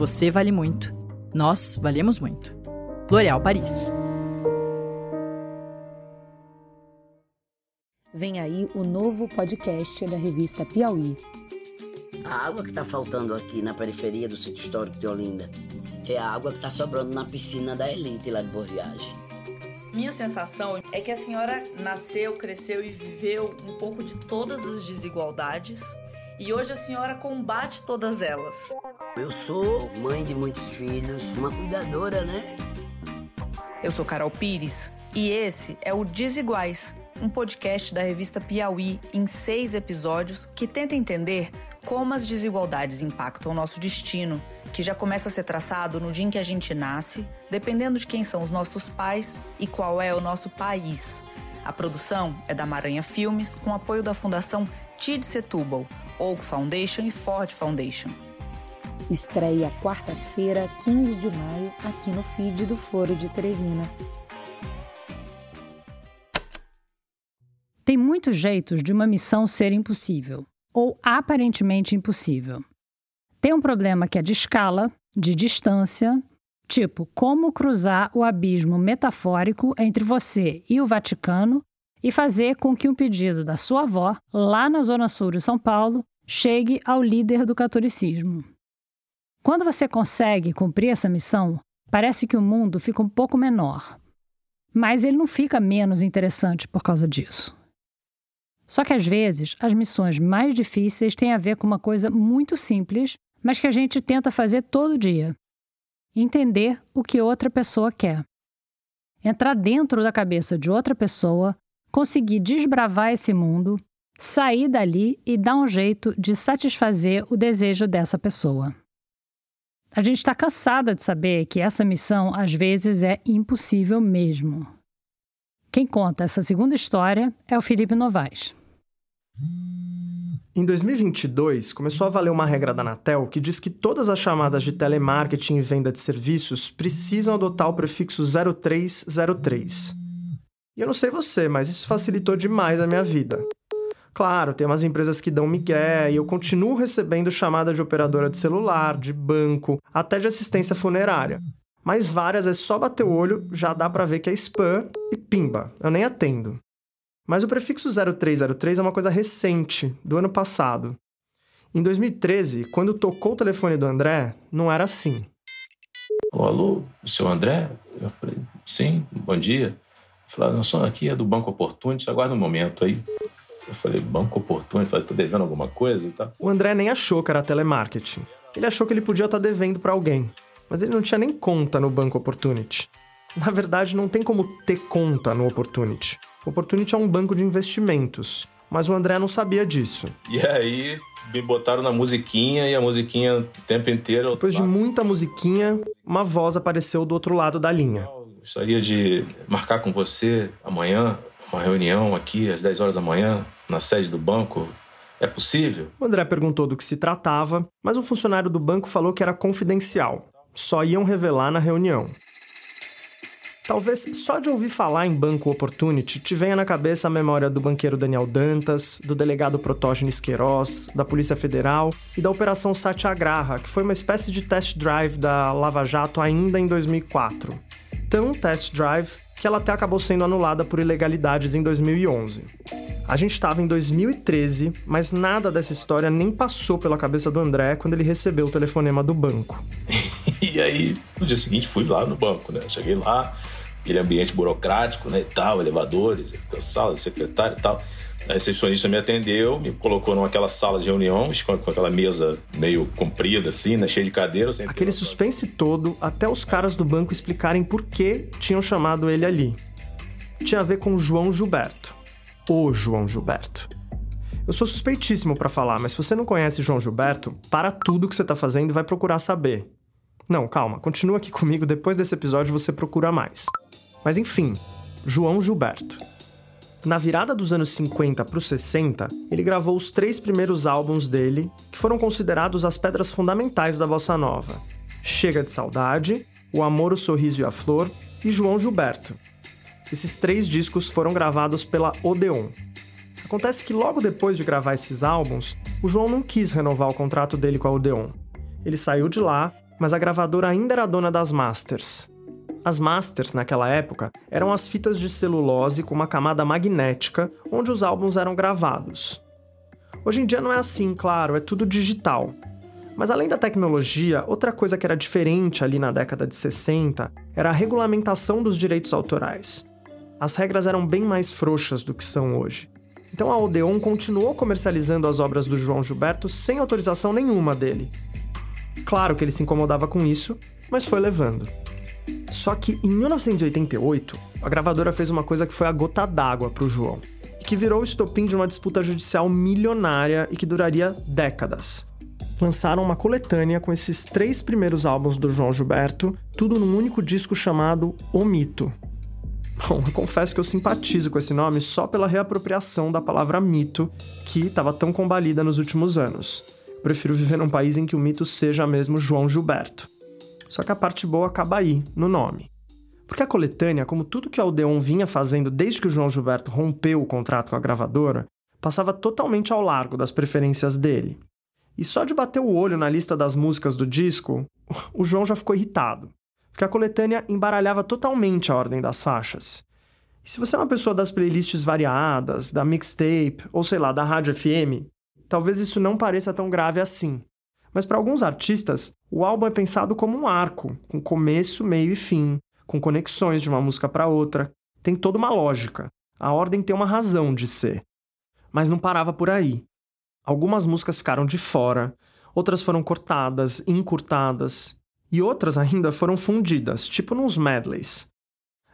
Speaker 1: você vale muito. Nós valemos muito. L'Oréal Paris.
Speaker 12: Vem aí o novo podcast da revista Piauí.
Speaker 13: A água que está faltando aqui na periferia do sítio histórico de Olinda é a água que está sobrando na piscina da elite lá de Boa Viagem.
Speaker 14: Minha sensação é que a senhora nasceu, cresceu e viveu um pouco de todas as desigualdades e hoje a senhora combate todas elas.
Speaker 13: Eu sou mãe de muitos filhos, uma cuidadora, né?
Speaker 14: Eu sou Carol Pires e esse é o Desiguais, um podcast da revista Piauí em seis episódios que tenta entender como as desigualdades impactam o nosso destino, que já começa a ser traçado no dia em que a gente nasce, dependendo de quem são os nossos pais e qual é o nosso país. A produção é da Maranha Filmes, com apoio da Fundação TID Setúbal, Oak Foundation e Ford Foundation.
Speaker 12: Estreia quarta-feira, 15 de maio, aqui no feed do Foro de Teresina.
Speaker 4: Tem muitos jeitos de uma missão ser impossível, ou aparentemente impossível. Tem um problema que é de escala, de distância, tipo como cruzar o abismo metafórico entre você e o Vaticano e fazer com que um pedido da sua avó, lá na Zona Sul de São Paulo, chegue ao líder do catolicismo. Quando você consegue cumprir essa missão, parece que o mundo fica um pouco menor. Mas ele não fica menos interessante por causa disso. Só que às vezes as missões mais difíceis têm a ver com uma coisa muito simples, mas que a gente tenta fazer todo dia: entender o que outra pessoa quer. Entrar dentro da cabeça de outra pessoa, conseguir desbravar esse mundo, sair dali e dar um jeito de satisfazer o desejo dessa pessoa. A gente está cansada de saber que essa missão às vezes é impossível mesmo. Quem conta essa segunda história é o Felipe Novaes.
Speaker 15: Em 2022, começou a valer uma regra da Anatel que diz que todas as chamadas de telemarketing e venda de serviços precisam adotar o prefixo 0303. E eu não sei você, mas isso facilitou demais a minha vida. Claro, tem umas empresas que dão migué e eu continuo recebendo chamada de operadora de celular, de banco, até de assistência funerária. Mas várias é só bater o olho, já dá para ver que é spam e pimba, eu nem atendo. Mas o prefixo 0303 é uma coisa recente, do ano passado. Em 2013, quando tocou o telefone do André, não era assim.
Speaker 16: alô, o seu André? Eu falei, sim, bom dia. Falaram, não, só aqui é do Banco Opportunity, aguarda um momento aí. Eu falei, banco oportuno? Eu falei, tô devendo alguma coisa e tal.
Speaker 15: O André nem achou que era telemarketing. Ele achou que ele podia estar devendo para alguém. Mas ele não tinha nem conta no Banco Opportunity. Na verdade, não tem como ter conta no Opportunity. O Opportunity é um banco de investimentos. mas o André não sabia disso.
Speaker 16: E aí me botaram na musiquinha e a musiquinha o tempo inteiro.
Speaker 15: Depois de muita musiquinha, uma voz apareceu do outro lado da linha.
Speaker 16: Gostaria de marcar com você amanhã uma reunião aqui às 10 horas da manhã na sede do banco. É possível?
Speaker 15: O André perguntou do que se tratava, mas um funcionário do banco falou que era confidencial. Só iam revelar na reunião. Talvez só de ouvir falar em Banco Opportunity te venha na cabeça a memória do banqueiro Daniel Dantas, do delegado Protógenes Queiroz, da Polícia Federal e da Operação Satyagraha, que foi uma espécie de test drive da Lava Jato ainda em 2004. Tão test drive que ela até acabou sendo anulada por ilegalidades em 2011. A gente estava em 2013, mas nada dessa história nem passou pela cabeça do André quando ele recebeu o telefonema do banco.
Speaker 16: e aí, no dia seguinte, fui lá no banco, né? Cheguei lá, aquele ambiente burocrático, né, e tal, elevadores, sala secretário e tal. A recepcionista me atendeu, me colocou naquela sala de reunião, com aquela mesa meio comprida, assim, né, cheia de cadeiras.
Speaker 15: Aquele suspense todo, até os caras do banco explicarem por que tinham chamado ele ali. Tinha a ver com João Gilberto. O João Gilberto. Eu sou suspeitíssimo para falar, mas se você não conhece João Gilberto, para tudo que você tá fazendo e vai procurar saber. Não, calma, continua aqui comigo, depois desse episódio você procura mais. Mas enfim, João Gilberto. Na virada dos anos 50 para os 60, ele gravou os três primeiros álbuns dele, que foram considerados as pedras fundamentais da bossa nova: Chega de Saudade, O Amor, o Sorriso e a Flor e João Gilberto. Esses três discos foram gravados pela Odeon. Acontece que logo depois de gravar esses álbuns, o João não quis renovar o contrato dele com a Odeon. Ele saiu de lá, mas a gravadora ainda era dona das masters. As masters, naquela época, eram as fitas de celulose com uma camada magnética onde os álbuns eram gravados. Hoje em dia não é assim, claro, é tudo digital. Mas além da tecnologia, outra coisa que era diferente ali na década de 60 era a regulamentação dos direitos autorais. As regras eram bem mais frouxas do que são hoje. Então a Odeon continuou comercializando as obras do João Gilberto sem autorização nenhuma dele. Claro que ele se incomodava com isso, mas foi levando. Só que em 1988, a gravadora fez uma coisa que foi a gota d'água para o João, e que virou o estopim de uma disputa judicial milionária e que duraria décadas. Lançaram uma coletânea com esses três primeiros álbuns do João Gilberto, tudo num único disco chamado O Mito. Bom, eu confesso que eu simpatizo com esse nome só pela reapropriação da palavra mito, que estava tão combalida nos últimos anos. Prefiro viver num país em que o mito seja mesmo João Gilberto. Só que a parte boa acaba aí, no nome. Porque a coletânea, como tudo que a Odeon vinha fazendo desde que o João Gilberto rompeu o contrato com a gravadora, passava totalmente ao largo das preferências dele. E só de bater o olho na lista das músicas do disco, o João já ficou irritado. Porque a coletânea embaralhava totalmente a ordem das faixas. E se você é uma pessoa das playlists variadas, da mixtape, ou sei lá, da rádio FM, talvez isso não pareça tão grave assim. Mas para alguns artistas, o álbum é pensado como um arco, com começo, meio e fim, com conexões de uma música para outra. Tem toda uma lógica. A ordem tem uma razão de ser. Mas não parava por aí. Algumas músicas ficaram de fora, outras foram cortadas, encurtadas, e outras ainda foram fundidas, tipo nos medleys.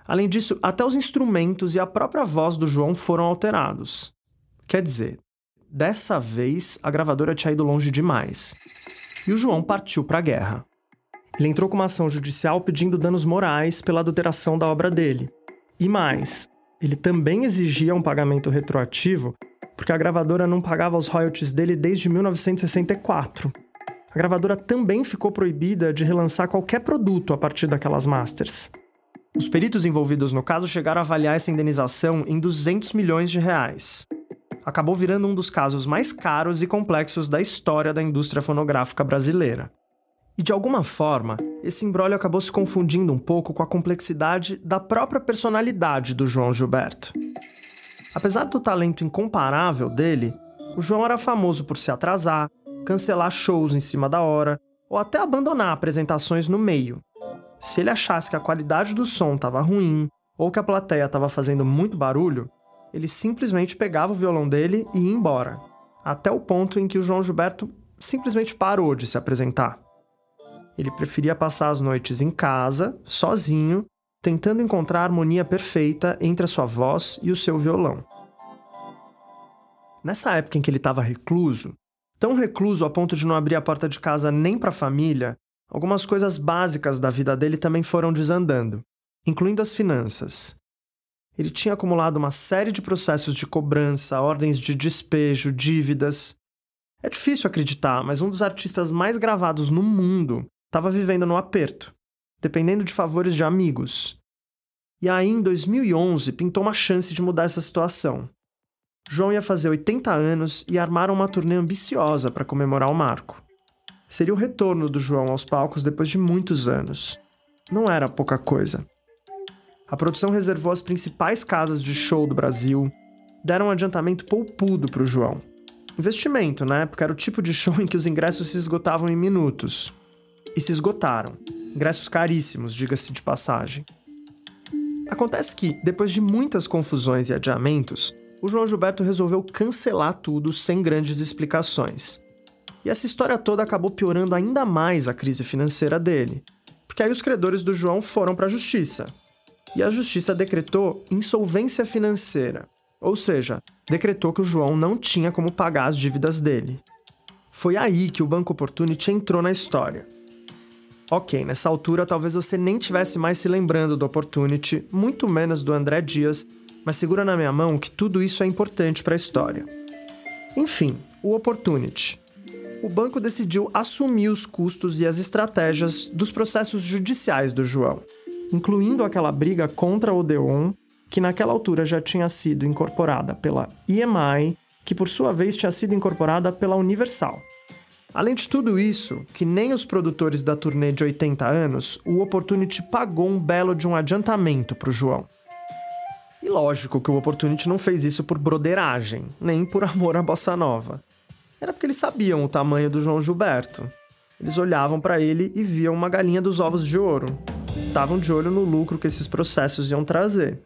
Speaker 15: Além disso, até os instrumentos e a própria voz do João foram alterados. Quer dizer, Dessa vez, a gravadora tinha ido longe demais. E o João partiu para a guerra. Ele entrou com uma ação judicial pedindo danos morais pela adulteração da obra dele. E mais, ele também exigia um pagamento retroativo porque a gravadora não pagava os royalties dele desde 1964. A gravadora também ficou proibida de relançar qualquer produto a partir daquelas masters. Os peritos envolvidos no caso chegaram a avaliar essa indenização em 200 milhões de reais acabou virando um dos casos mais caros e complexos da história da indústria fonográfica brasileira. E de alguma forma, esse embrólio acabou se confundindo um pouco com a complexidade da própria personalidade do João Gilberto. Apesar do talento incomparável dele, o João era famoso por se atrasar, cancelar shows em cima da hora ou até abandonar apresentações no meio. Se ele achasse que a qualidade do som estava ruim ou que a plateia estava fazendo muito barulho, ele simplesmente pegava o violão dele e ia embora, até o ponto em que o João Gilberto simplesmente parou de se apresentar. Ele preferia passar as noites em casa, sozinho, tentando encontrar a harmonia perfeita entre a sua voz e o seu violão. Nessa época em que ele estava recluso, tão recluso a ponto de não abrir a porta de casa nem para a família, algumas coisas básicas da vida dele também foram desandando, incluindo as finanças. Ele tinha acumulado uma série de processos de cobrança, ordens de despejo, dívidas. É difícil acreditar, mas um dos artistas mais gravados no mundo estava vivendo no aperto, dependendo de favores de amigos. E aí, em 2011, pintou uma chance de mudar essa situação. João ia fazer 80 anos e armaram uma turnê ambiciosa para comemorar o marco. Seria o retorno do João aos palcos depois de muitos anos. Não era pouca coisa. A produção reservou as principais casas de show do Brasil, deram um adiantamento poupudo para o João. Investimento, né? Porque era o tipo de show em que os ingressos se esgotavam em minutos. E se esgotaram. Ingressos caríssimos, diga-se de passagem. Acontece que, depois de muitas confusões e adiamentos, o João Gilberto resolveu cancelar tudo sem grandes explicações. E essa história toda acabou piorando ainda mais a crise financeira dele, porque aí os credores do João foram para a justiça. E a justiça decretou insolvência financeira, ou seja, decretou que o João não tinha como pagar as dívidas dele. Foi aí que o Banco Opportunity entrou na história. Ok, nessa altura talvez você nem tivesse mais se lembrando do Opportunity, muito menos do André Dias, mas segura na minha mão que tudo isso é importante para a história. Enfim, o Opportunity. O banco decidiu assumir os custos e as estratégias dos processos judiciais do João, incluindo aquela briga contra o Odeon, que naquela altura já tinha sido incorporada pela EMI, que por sua vez tinha sido incorporada pela Universal. Além de tudo isso, que nem os produtores da turnê de 80 anos, o Opportunity pagou um belo de um adiantamento para o João. E lógico que o Opportunity não fez isso por broderagem, nem por amor à bossa nova. Era porque eles sabiam o tamanho do João Gilberto. Eles olhavam para ele e viam uma galinha dos ovos de ouro. Estavam de olho no lucro que esses processos iam trazer.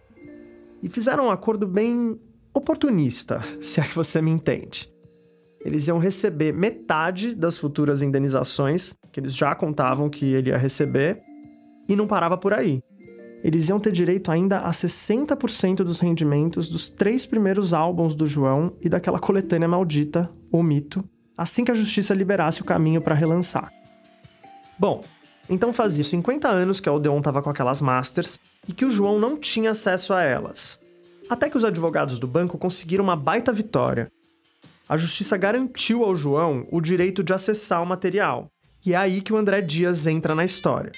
Speaker 15: E fizeram um acordo bem oportunista, se é que você me entende eles iam receber metade das futuras indenizações, que eles já contavam que ele ia receber, e não parava por aí. Eles iam ter direito ainda a 60% dos rendimentos dos três primeiros álbuns do João e daquela coletânea maldita, O Mito, assim que a justiça liberasse o caminho para relançar. Bom, então fazia 50 anos que a Odeon estava com aquelas masters e que o João não tinha acesso a elas. Até que os advogados do banco conseguiram uma baita vitória a justiça garantiu ao João o direito de acessar o material. E é aí que o André Dias entra na história.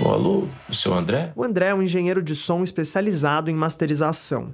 Speaker 16: alô, o seu André?
Speaker 15: O André é um engenheiro de som especializado em masterização.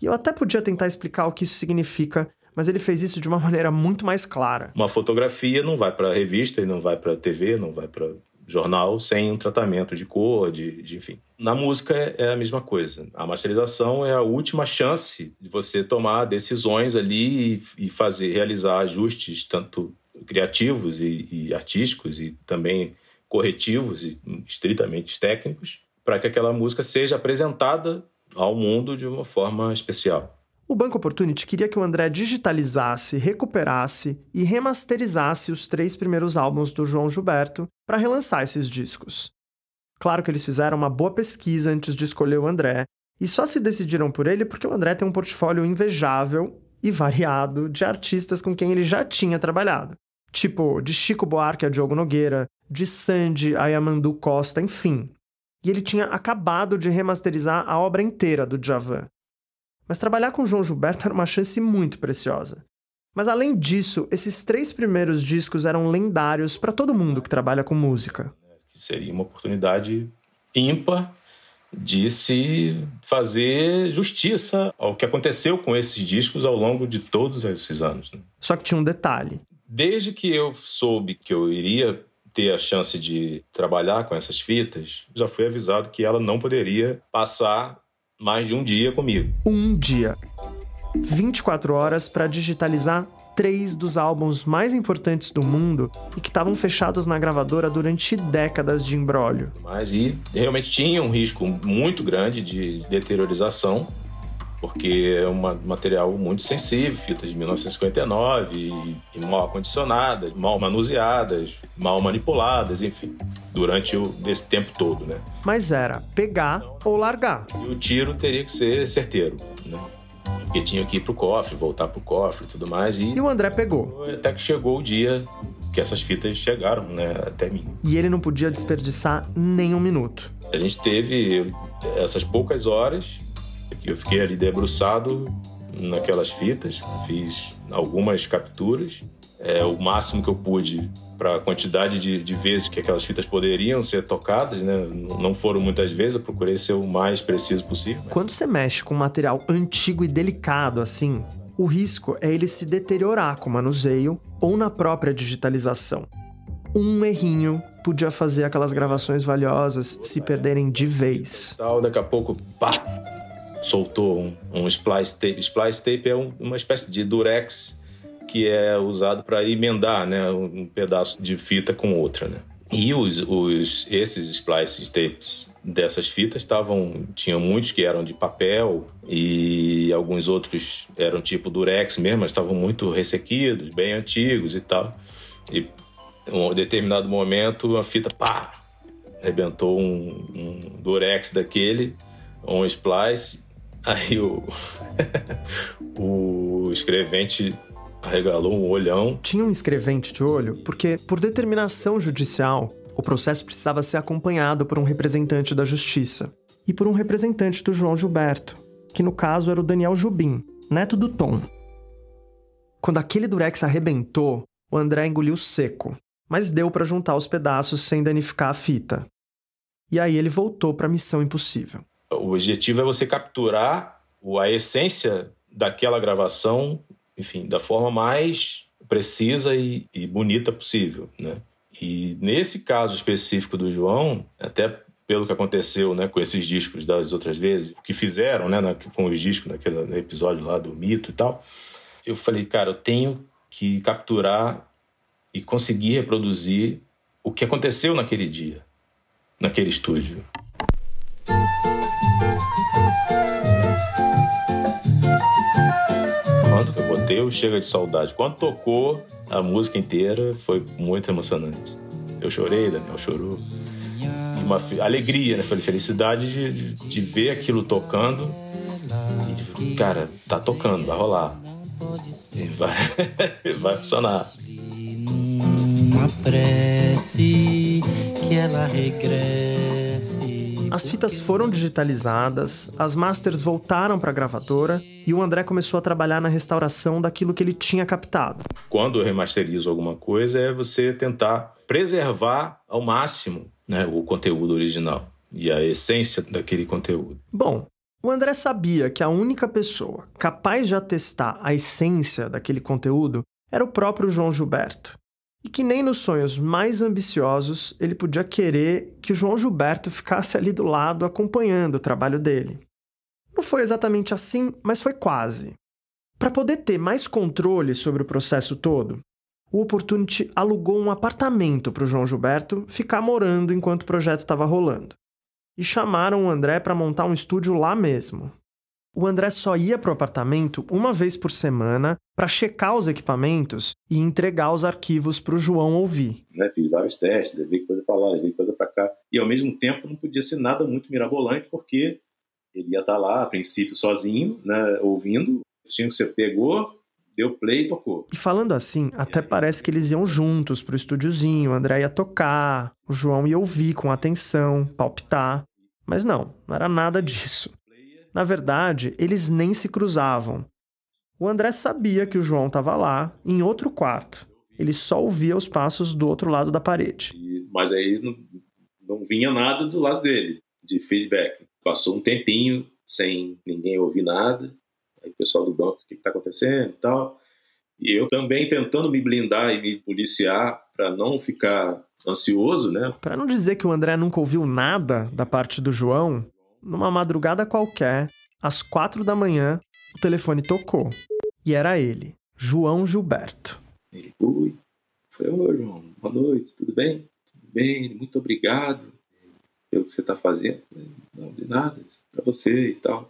Speaker 15: E eu até podia tentar explicar o que isso significa, mas ele fez isso de uma maneira muito mais clara.
Speaker 16: Uma fotografia não vai para revista, não vai para TV, não vai para jornal sem um tratamento de cor, de, de enfim. Na música é, a mesma coisa. A masterização é a última chance de você tomar decisões ali e, e fazer, realizar ajustes tanto criativos e, e artísticos e também corretivos e estritamente técnicos para que aquela música seja apresentada ao mundo de uma forma especial.
Speaker 15: O Banco Opportunity queria que o André digitalizasse, recuperasse e remasterizasse os três primeiros álbuns do João Gilberto para relançar esses discos. Claro que eles fizeram uma boa pesquisa antes de escolher o André, e só se decidiram por ele porque o André tem um portfólio invejável e variado de artistas com quem ele já tinha trabalhado. Tipo, de Chico Buarque a Diogo Nogueira, de Sandy a Yamandu Costa, enfim. E ele tinha acabado de remasterizar a obra inteira do Djavan. Mas trabalhar com João Gilberto era uma chance muito preciosa. Mas além disso, esses três primeiros discos eram lendários para todo mundo que trabalha com música.
Speaker 16: Seria uma oportunidade ímpar de se fazer justiça ao que aconteceu com esses discos ao longo de todos esses anos. Né?
Speaker 15: Só que tinha um detalhe.
Speaker 16: Desde que eu soube que eu iria ter a chance de trabalhar com essas fitas, já fui avisado que ela não poderia passar mais de um dia comigo.
Speaker 15: Um dia. 24 horas para digitalizar três dos álbuns mais importantes do mundo e que estavam fechados na gravadora durante décadas de embrólio.
Speaker 16: Mas e realmente tinha um risco muito grande de deteriorização porque é um material muito sensível, fitas de 1959, e, e mal acondicionadas, mal manuseadas, mal manipuladas, enfim, durante o, esse tempo todo, né?
Speaker 15: Mas era pegar ou largar.
Speaker 16: E o tiro teria que ser certeiro, né? Porque tinha que ir pro cofre, voltar pro cofre e tudo mais. E,
Speaker 15: e o André pegou.
Speaker 16: Até que chegou o dia que essas fitas chegaram, né, até mim.
Speaker 15: E ele não podia desperdiçar nem um minuto.
Speaker 16: A gente teve essas poucas horas eu fiquei ali debruçado naquelas fitas, fiz algumas capturas, é o máximo que eu pude para a quantidade de, de, vezes que aquelas fitas poderiam ser tocadas, né? Não foram muitas vezes, eu procurei ser o mais preciso possível.
Speaker 15: Quando você mexe com material antigo e delicado assim, o risco é ele se deteriorar com o manuseio ou na própria digitalização. Um errinho podia fazer aquelas gravações valiosas se perderem de vez.
Speaker 16: Tal, daqui a pouco, pá, soltou um, um splice tape. Splice tape é um, uma espécie de durex que é usado para emendar né, um pedaço de fita com outra. Né? E os, os, esses splice tapes dessas fitas estavam tinham muitos que eram de papel e alguns outros eram tipo durex mesmo, mas estavam muito ressequidos, bem antigos e tal. E um determinado momento a fita pá, arrebentou um, um durex daquele, um splice Aí o, o escrevente arregalou um olhão.
Speaker 15: Tinha um escrevente de olho porque, por determinação judicial, o processo precisava ser acompanhado por um representante da justiça e por um representante do João Gilberto, que no caso era o Daniel Jubim, neto do Tom. Quando aquele durex arrebentou, o André engoliu seco, mas deu para juntar os pedaços sem danificar a fita. E aí ele voltou para a missão impossível.
Speaker 16: O objetivo é você capturar a essência daquela gravação, enfim, da forma mais precisa e, e bonita possível, né? E nesse caso específico do João, até pelo que aconteceu né, com esses discos das outras vezes, o que fizeram né, com os discos naquele episódio lá do mito e tal, eu falei, cara, eu tenho que capturar e conseguir reproduzir o que aconteceu naquele dia, naquele estúdio. Botei o Chega de Saudade, quando tocou a música inteira, foi muito emocionante. Eu chorei, Daniel chorou. Uma alegria, né? Falei, felicidade de, de, de ver aquilo tocando. E, cara, tá tocando, vai rolar. E vai, vai funcionar.
Speaker 17: Uma prece que ela regresse
Speaker 15: as fitas foram digitalizadas, as masters voltaram para a gravadora e o André começou a trabalhar na restauração daquilo que ele tinha captado.
Speaker 16: Quando eu remasterizo alguma coisa, é você tentar preservar ao máximo né, o conteúdo original e a essência daquele conteúdo.
Speaker 15: Bom, o André sabia que a única pessoa capaz de atestar a essência daquele conteúdo era o próprio João Gilberto e que nem nos sonhos mais ambiciosos ele podia querer que o João Gilberto ficasse ali do lado acompanhando o trabalho dele. Não foi exatamente assim, mas foi quase. Para poder ter mais controle sobre o processo todo, o Opportunity alugou um apartamento para o João Gilberto ficar morando enquanto o projeto estava rolando. E chamaram o André para montar um estúdio lá mesmo o André só ia para o apartamento uma vez por semana para checar os equipamentos e entregar os arquivos para o João ouvir.
Speaker 16: Né, fiz vários testes, levei coisa para lá, levei coisa para cá. E ao mesmo tempo não podia ser nada muito mirabolante, porque ele ia estar tá lá, a princípio, sozinho, né, ouvindo. Tinha que você pegou, deu play e tocou.
Speaker 15: E falando assim, até parece que eles iam juntos pro estúdiozinho, o André ia tocar, o João ia ouvir com atenção, palpitar. Mas não, não era nada disso. Na verdade, eles nem se cruzavam. O André sabia que o João estava lá, em outro quarto. Ele só ouvia os passos do outro lado da parede.
Speaker 16: Mas aí não, não vinha nada do lado dele, de feedback. Passou um tempinho sem ninguém ouvir nada. Aí o pessoal do banco, o que está acontecendo e tal. E eu também tentando me blindar e me policiar para não ficar ansioso, né?
Speaker 15: Para não dizer que o André nunca ouviu nada da parte do João, numa madrugada qualquer, às quatro da manhã, o telefone tocou. E era ele, João Gilberto.
Speaker 16: Oi. Falei, oi, João, boa noite, tudo bem? Tudo bem, muito obrigado pelo que você está fazendo. Falei, não, de nada, para você e tal.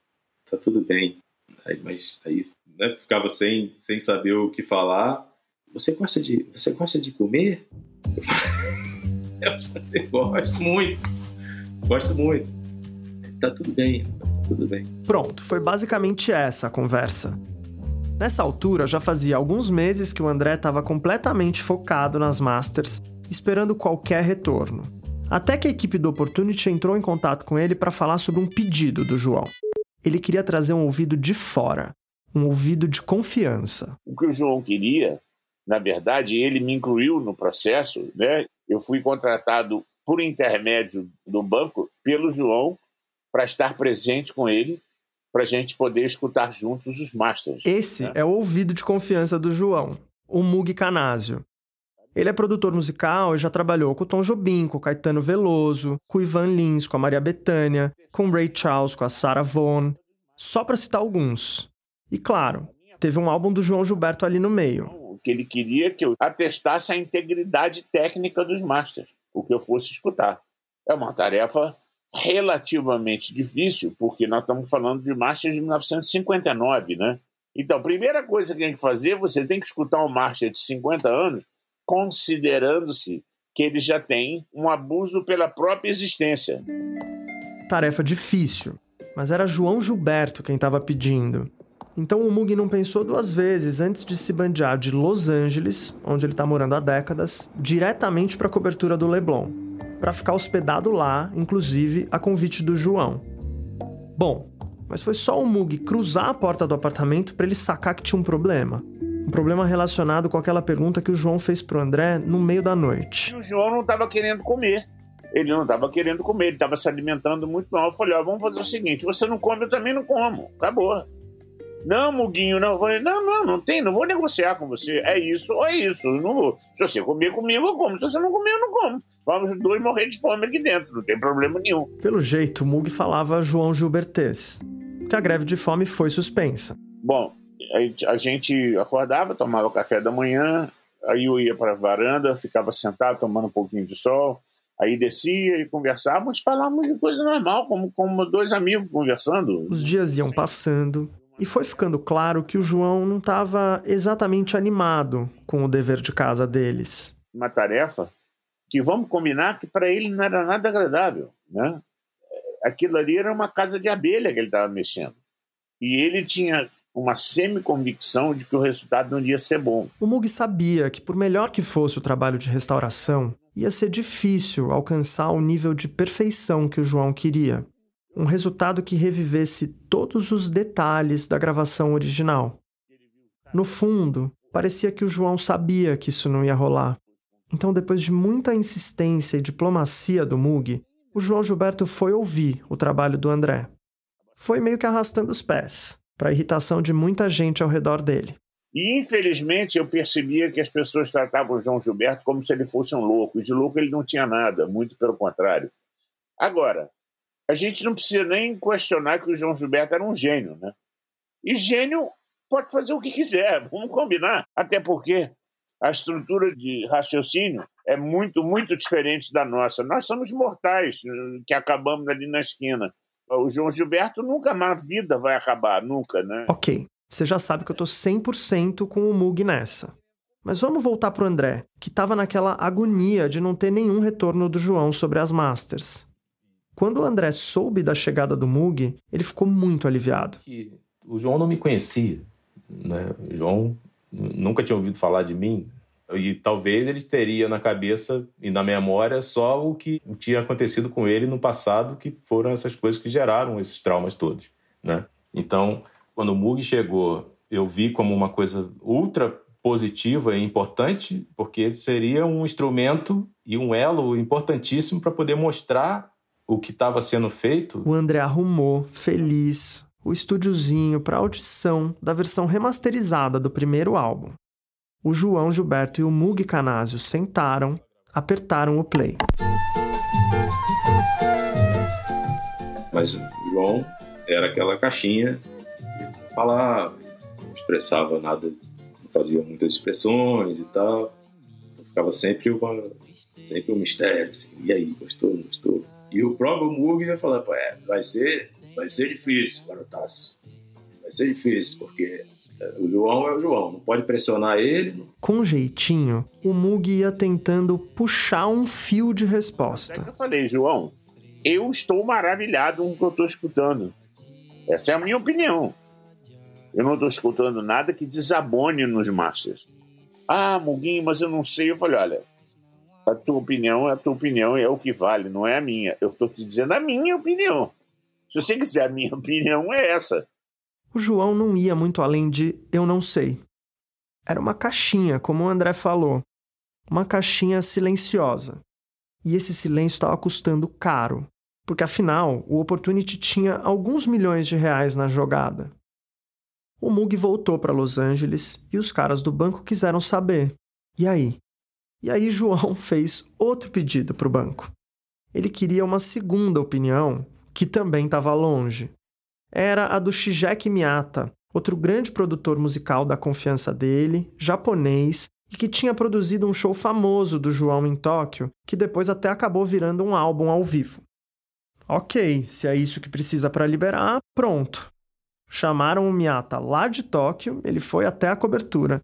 Speaker 16: Tá tudo bem. Aí, mas aí né, ficava sem, sem saber o que falar. Você gosta de, você gosta de comer? Eu falei, gosto muito. Gosto muito tá tudo bem.
Speaker 18: tudo bem.
Speaker 15: Pronto, foi basicamente essa a conversa. Nessa altura, já fazia alguns meses que o André estava completamente focado nas Masters, esperando qualquer retorno. Até que a equipe do Opportunity entrou em contato com ele para falar sobre um pedido do João. Ele queria trazer um ouvido de fora, um ouvido de confiança.
Speaker 19: O que o João queria, na verdade, ele me incluiu no processo, né? Eu fui contratado por intermédio do banco pelo João para estar presente com ele para a gente poder escutar juntos os masters.
Speaker 15: Esse né? é o ouvido de confiança do João, o Mug Canásio. Ele é produtor musical e já trabalhou com o Tom Jobim, com o Caetano Veloso, com o Ivan Lins, com a Maria Bethânia, com o Ray Charles, com a Sarah Vaughan, só para citar alguns. E claro, teve um álbum do João Gilberto ali no meio.
Speaker 19: O que ele queria que eu atestasse a integridade técnica dos masters, o que eu fosse escutar. É uma tarefa relativamente difícil, porque nós estamos falando de marchas de 1959, né? Então, primeira coisa que tem que fazer, você tem que escutar uma marcha de 50 anos, considerando-se que ele já tem um abuso pela própria existência.
Speaker 15: Tarefa difícil, mas era João Gilberto quem estava pedindo. Então o Mug não pensou duas vezes antes de se bandear de Los Angeles, onde ele está morando há décadas, diretamente para a cobertura do Leblon para ficar hospedado lá, inclusive a convite do João. Bom, mas foi só o Mug cruzar a porta do apartamento para ele sacar que tinha um problema. Um problema relacionado com aquela pergunta que o João fez pro André no meio da noite.
Speaker 19: O João não estava querendo comer. Ele não estava querendo comer, ele estava se alimentando muito mal. Eu falei: ó, vamos fazer o seguinte: você não come, eu também não como. Acabou. Não, Muguinho, não. Falei, não, não, não tem, não vou negociar com você. É isso ou é isso. Não vou. Se você comer comigo, eu como. Se você não comer, eu não como. Vamos os dois morrer de fome aqui dentro, não tem problema nenhum.
Speaker 15: Pelo jeito, o Mug falava João Gilbertes, que a greve de fome foi suspensa.
Speaker 19: Bom, a gente acordava, tomava café da manhã, aí eu ia para a varanda, ficava sentado tomando um pouquinho de sol, aí descia e conversávamos, falávamos de coisa normal, como, como dois amigos conversando.
Speaker 15: Os dias iam passando e foi ficando claro que o João não estava exatamente animado com o dever de casa deles.
Speaker 19: Uma tarefa que vamos combinar que para ele não era nada agradável, né? Aquilo ali era uma casa de abelha que ele estava mexendo. E ele tinha uma semi-convicção de que o resultado não ia ser bom.
Speaker 15: O Mug sabia que, por melhor que fosse o trabalho de restauração, ia ser difícil alcançar o nível de perfeição que o João queria um resultado que revivesse todos os detalhes da gravação original. No fundo, parecia que o João sabia que isso não ia rolar. Então, depois de muita insistência e diplomacia do Mug, o João Gilberto foi ouvir o trabalho do André. Foi meio que arrastando os pés, para a irritação de muita gente ao redor dele.
Speaker 19: E infelizmente eu percebia que as pessoas tratavam o João Gilberto como se ele fosse um louco. E de louco ele não tinha nada, muito pelo contrário. Agora, a gente não precisa nem questionar que o João Gilberto era um gênio, né? E gênio pode fazer o que quiser, vamos combinar. Até porque a estrutura de raciocínio é muito, muito diferente da nossa. Nós somos mortais que acabamos ali na esquina. O João Gilberto nunca na vida vai acabar, nunca, né?
Speaker 15: Ok, você já sabe que eu tô 100% com o Mug nessa. Mas vamos voltar pro André, que estava naquela agonia de não ter nenhum retorno do João sobre as Masters. Quando o André soube da chegada do Mug, ele ficou muito aliviado.
Speaker 16: O João não me conhecia. Né? O João nunca tinha ouvido falar de mim. E talvez ele teria na cabeça e na memória só o que tinha acontecido com ele no passado, que foram essas coisas que geraram esses traumas todos. Né? Então, quando o Mug chegou, eu vi como uma coisa ultra positiva e importante, porque seria um instrumento e um elo importantíssimo para poder mostrar o que estava sendo feito.
Speaker 15: O André arrumou, feliz, o estúdiozinho para audição da versão remasterizada do primeiro álbum. O João Gilberto e o Mug Canásio sentaram, apertaram o play.
Speaker 18: Mas o João era aquela caixinha, falava, não expressava nada, não fazia muitas expressões e tal. Ficava sempre uma, sempre um mistério, assim, e aí, gostou, não gostou? E o próprio Mug vai falar, é, vai ser, vai ser difícil, garotaço. Vai ser difícil, porque é, o João é o João, não pode pressionar ele.
Speaker 15: Com jeitinho, o Mug ia tentando puxar um fio de resposta.
Speaker 19: É eu falei, João, eu estou maravilhado com o que eu estou escutando. Essa é a minha opinião. Eu não estou escutando nada que desabone nos Masters. Ah, Muguinho, mas eu não sei. Eu falei, olha, a tua opinião é a tua opinião é o que vale, não é a minha. Eu estou te dizendo a minha opinião. Se você quiser a minha opinião, é essa.
Speaker 15: O João não ia muito além de eu não sei. Era uma caixinha, como o André falou. Uma caixinha silenciosa. E esse silêncio estava custando caro, porque afinal o Opportunity tinha alguns milhões de reais na jogada. O Mug voltou para Los Angeles e os caras do banco quiseram saber. E aí? E aí João fez outro pedido para o banco. Ele queria uma segunda opinião, que também estava longe. Era a do Shigeki Miyata, outro grande produtor musical da confiança dele, japonês, e que tinha produzido um show famoso do João em Tóquio, que depois até acabou virando um álbum ao vivo. Ok, se é isso que precisa para liberar, pronto. Chamaram o Miyata lá de Tóquio, ele foi até a cobertura.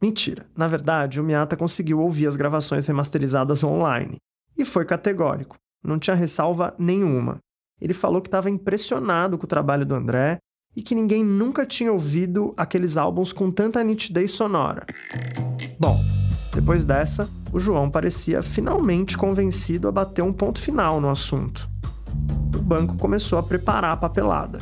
Speaker 15: Mentira, na verdade, o Miyata conseguiu ouvir as gravações remasterizadas online. E foi categórico, não tinha ressalva nenhuma. Ele falou que estava impressionado com o trabalho do André e que ninguém nunca tinha ouvido aqueles álbuns com tanta nitidez sonora. Bom, depois dessa, o João parecia finalmente convencido a bater um ponto final no assunto. O banco começou a preparar a papelada.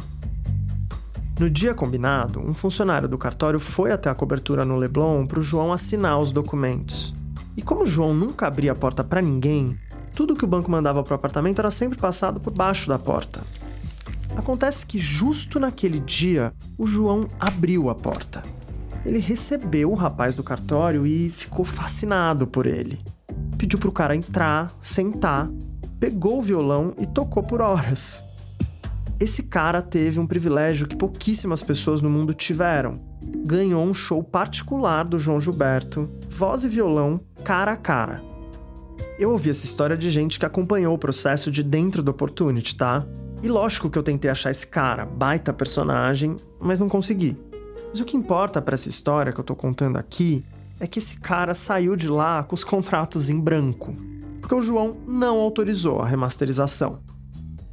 Speaker 15: No dia combinado, um funcionário do cartório foi até a cobertura no Leblon para o João assinar os documentos. E como o João nunca abria a porta para ninguém, tudo que o banco mandava para o apartamento era sempre passado por baixo da porta. Acontece que justo naquele dia, o João abriu a porta. Ele recebeu o rapaz do cartório e ficou fascinado por ele. Pediu para o cara entrar, sentar, pegou o violão e tocou por horas. Esse cara teve um privilégio que pouquíssimas pessoas no mundo tiveram. Ganhou um show particular do João Gilberto, voz e violão, cara a cara. Eu ouvi essa história de gente que acompanhou o processo de dentro do Opportunity, tá? E lógico que eu tentei achar esse cara, baita personagem, mas não consegui. Mas o que importa para essa história que eu tô contando aqui é que esse cara saiu de lá com os contratos em branco, porque o João não autorizou a remasterização.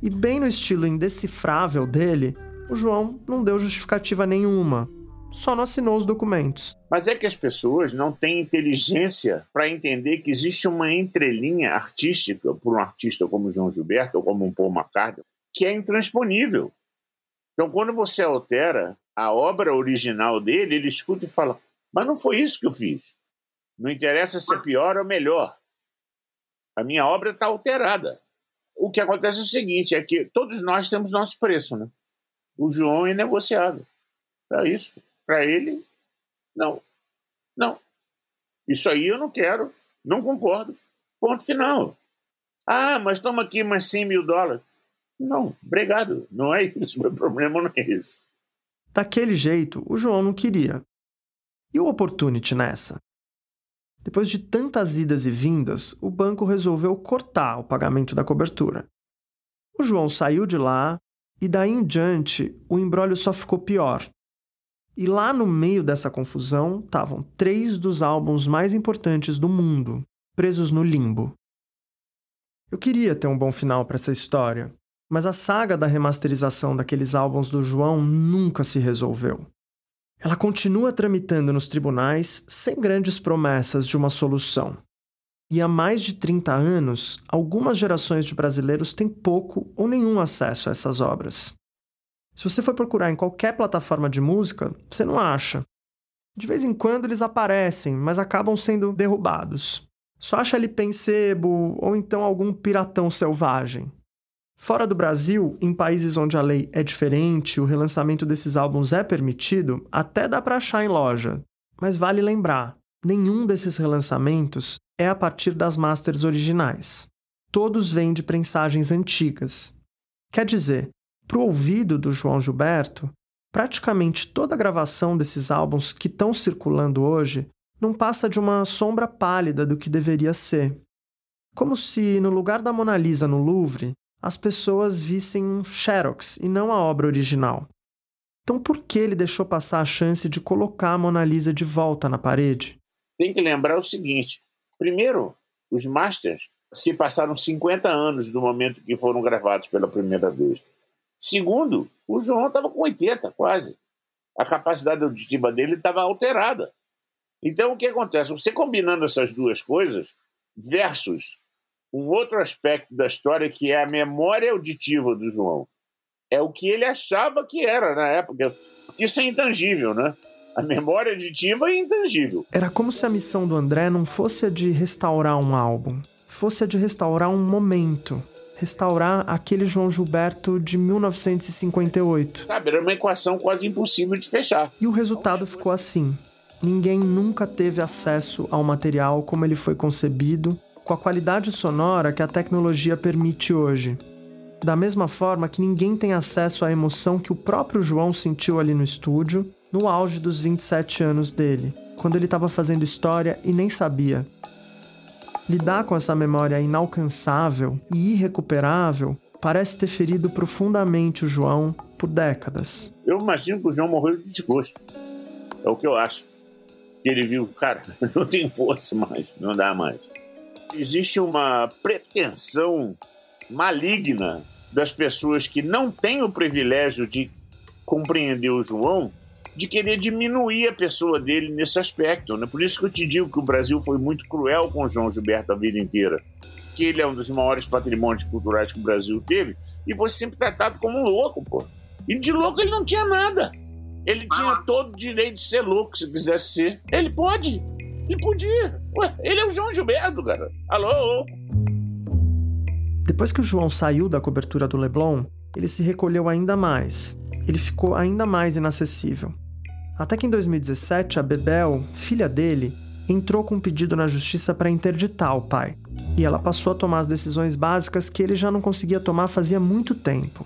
Speaker 15: E bem no estilo indecifrável dele, o João não deu justificativa nenhuma, só não assinou os documentos.
Speaker 19: Mas é que as pessoas não têm inteligência para entender que existe uma entrelinha artística por um artista como João Gilberto ou como um Paul McCartney que é intransponível. Então, quando você altera a obra original dele, ele escuta e fala: Mas não foi isso que eu fiz. Não interessa se é pior ou melhor. A minha obra está alterada o que acontece é o seguinte: é que todos nós temos nosso preço, né? O João é negociável. É isso. Para ele, não. Não. Isso aí eu não quero. Não concordo. Ponto final. Ah, mas toma aqui mais 100 mil dólares. Não, obrigado. Não é isso. Meu problema não é esse.
Speaker 15: Daquele jeito, o João não queria. E o opportunity nessa? Depois de tantas idas e vindas, o banco resolveu cortar o pagamento da cobertura. O João saiu de lá e daí em diante o embrólio só ficou pior. E lá no meio dessa confusão estavam três dos álbuns mais importantes do mundo, presos no limbo. Eu queria ter um bom final para essa história, mas a saga da remasterização daqueles álbuns do João nunca se resolveu. Ela continua tramitando nos tribunais sem grandes promessas de uma solução. E há mais de 30 anos, algumas gerações de brasileiros têm pouco ou nenhum acesso a essas obras. Se você for procurar em qualquer plataforma de música, você não acha. De vez em quando eles aparecem, mas acabam sendo derrubados. Só acha LP em sebo ou então algum piratão selvagem. Fora do Brasil, em países onde a lei é diferente, o relançamento desses álbuns é permitido, até dá para achar em loja. Mas vale lembrar, nenhum desses relançamentos é a partir das masters originais. Todos vêm de prensagens antigas. Quer dizer, para o ouvido do João Gilberto, praticamente toda a gravação desses álbuns que estão circulando hoje não passa de uma sombra pálida do que deveria ser. Como se, no lugar da Mona Lisa no Louvre, as pessoas vissem um xerox e não a obra original. Então por que ele deixou passar a chance de colocar a Mona Lisa de volta na parede?
Speaker 19: Tem que lembrar o seguinte: primeiro, os masters se passaram 50 anos do momento que foram gravados pela primeira vez. Segundo, o João estava com 80, quase. A capacidade auditiva dele estava alterada. Então, o que acontece? Você combinando essas duas coisas, versus um outro aspecto da história que é a memória auditiva do João. É o que ele achava que era na época. Isso é intangível, né? A memória auditiva é intangível.
Speaker 15: Era como se a missão do André não fosse a de restaurar um álbum, fosse a de restaurar um momento. Restaurar aquele João Gilberto de 1958.
Speaker 19: Sabe, era uma equação quase impossível de fechar.
Speaker 15: E o resultado ficou assim. Ninguém nunca teve acesso ao material como ele foi concebido, com a qualidade sonora que a tecnologia permite hoje. Da mesma forma que ninguém tem acesso à emoção que o próprio João sentiu ali no estúdio, no auge dos 27 anos dele, quando ele estava fazendo história e nem sabia. Lidar com essa memória inalcançável e irrecuperável parece ter ferido profundamente o João por décadas.
Speaker 19: Eu imagino que o João morreu de desgosto. É o que eu acho. Que ele viu, cara, não tem força mais, não dá mais. Existe uma pretensão maligna das pessoas que não têm o privilégio de compreender o João de querer diminuir a pessoa dele nesse aspecto. Né? Por isso que eu te digo que o Brasil foi muito cruel com o João Gilberto a vida inteira. Que ele é um dos maiores patrimônios culturais que o Brasil teve e foi sempre tratado como um louco, pô. E de louco ele não tinha nada. Ele tinha todo o direito de ser louco se quisesse ser. Ele pode. Ele podia. Ué, ele é o João Gilberto, cara. Alô?
Speaker 15: Depois que o João saiu da cobertura do Leblon, ele se recolheu ainda mais. Ele ficou ainda mais inacessível. Até que em 2017, a Bebel, filha dele, entrou com um pedido na justiça para interditar o pai. E ela passou a tomar as decisões básicas que ele já não conseguia tomar fazia muito tempo.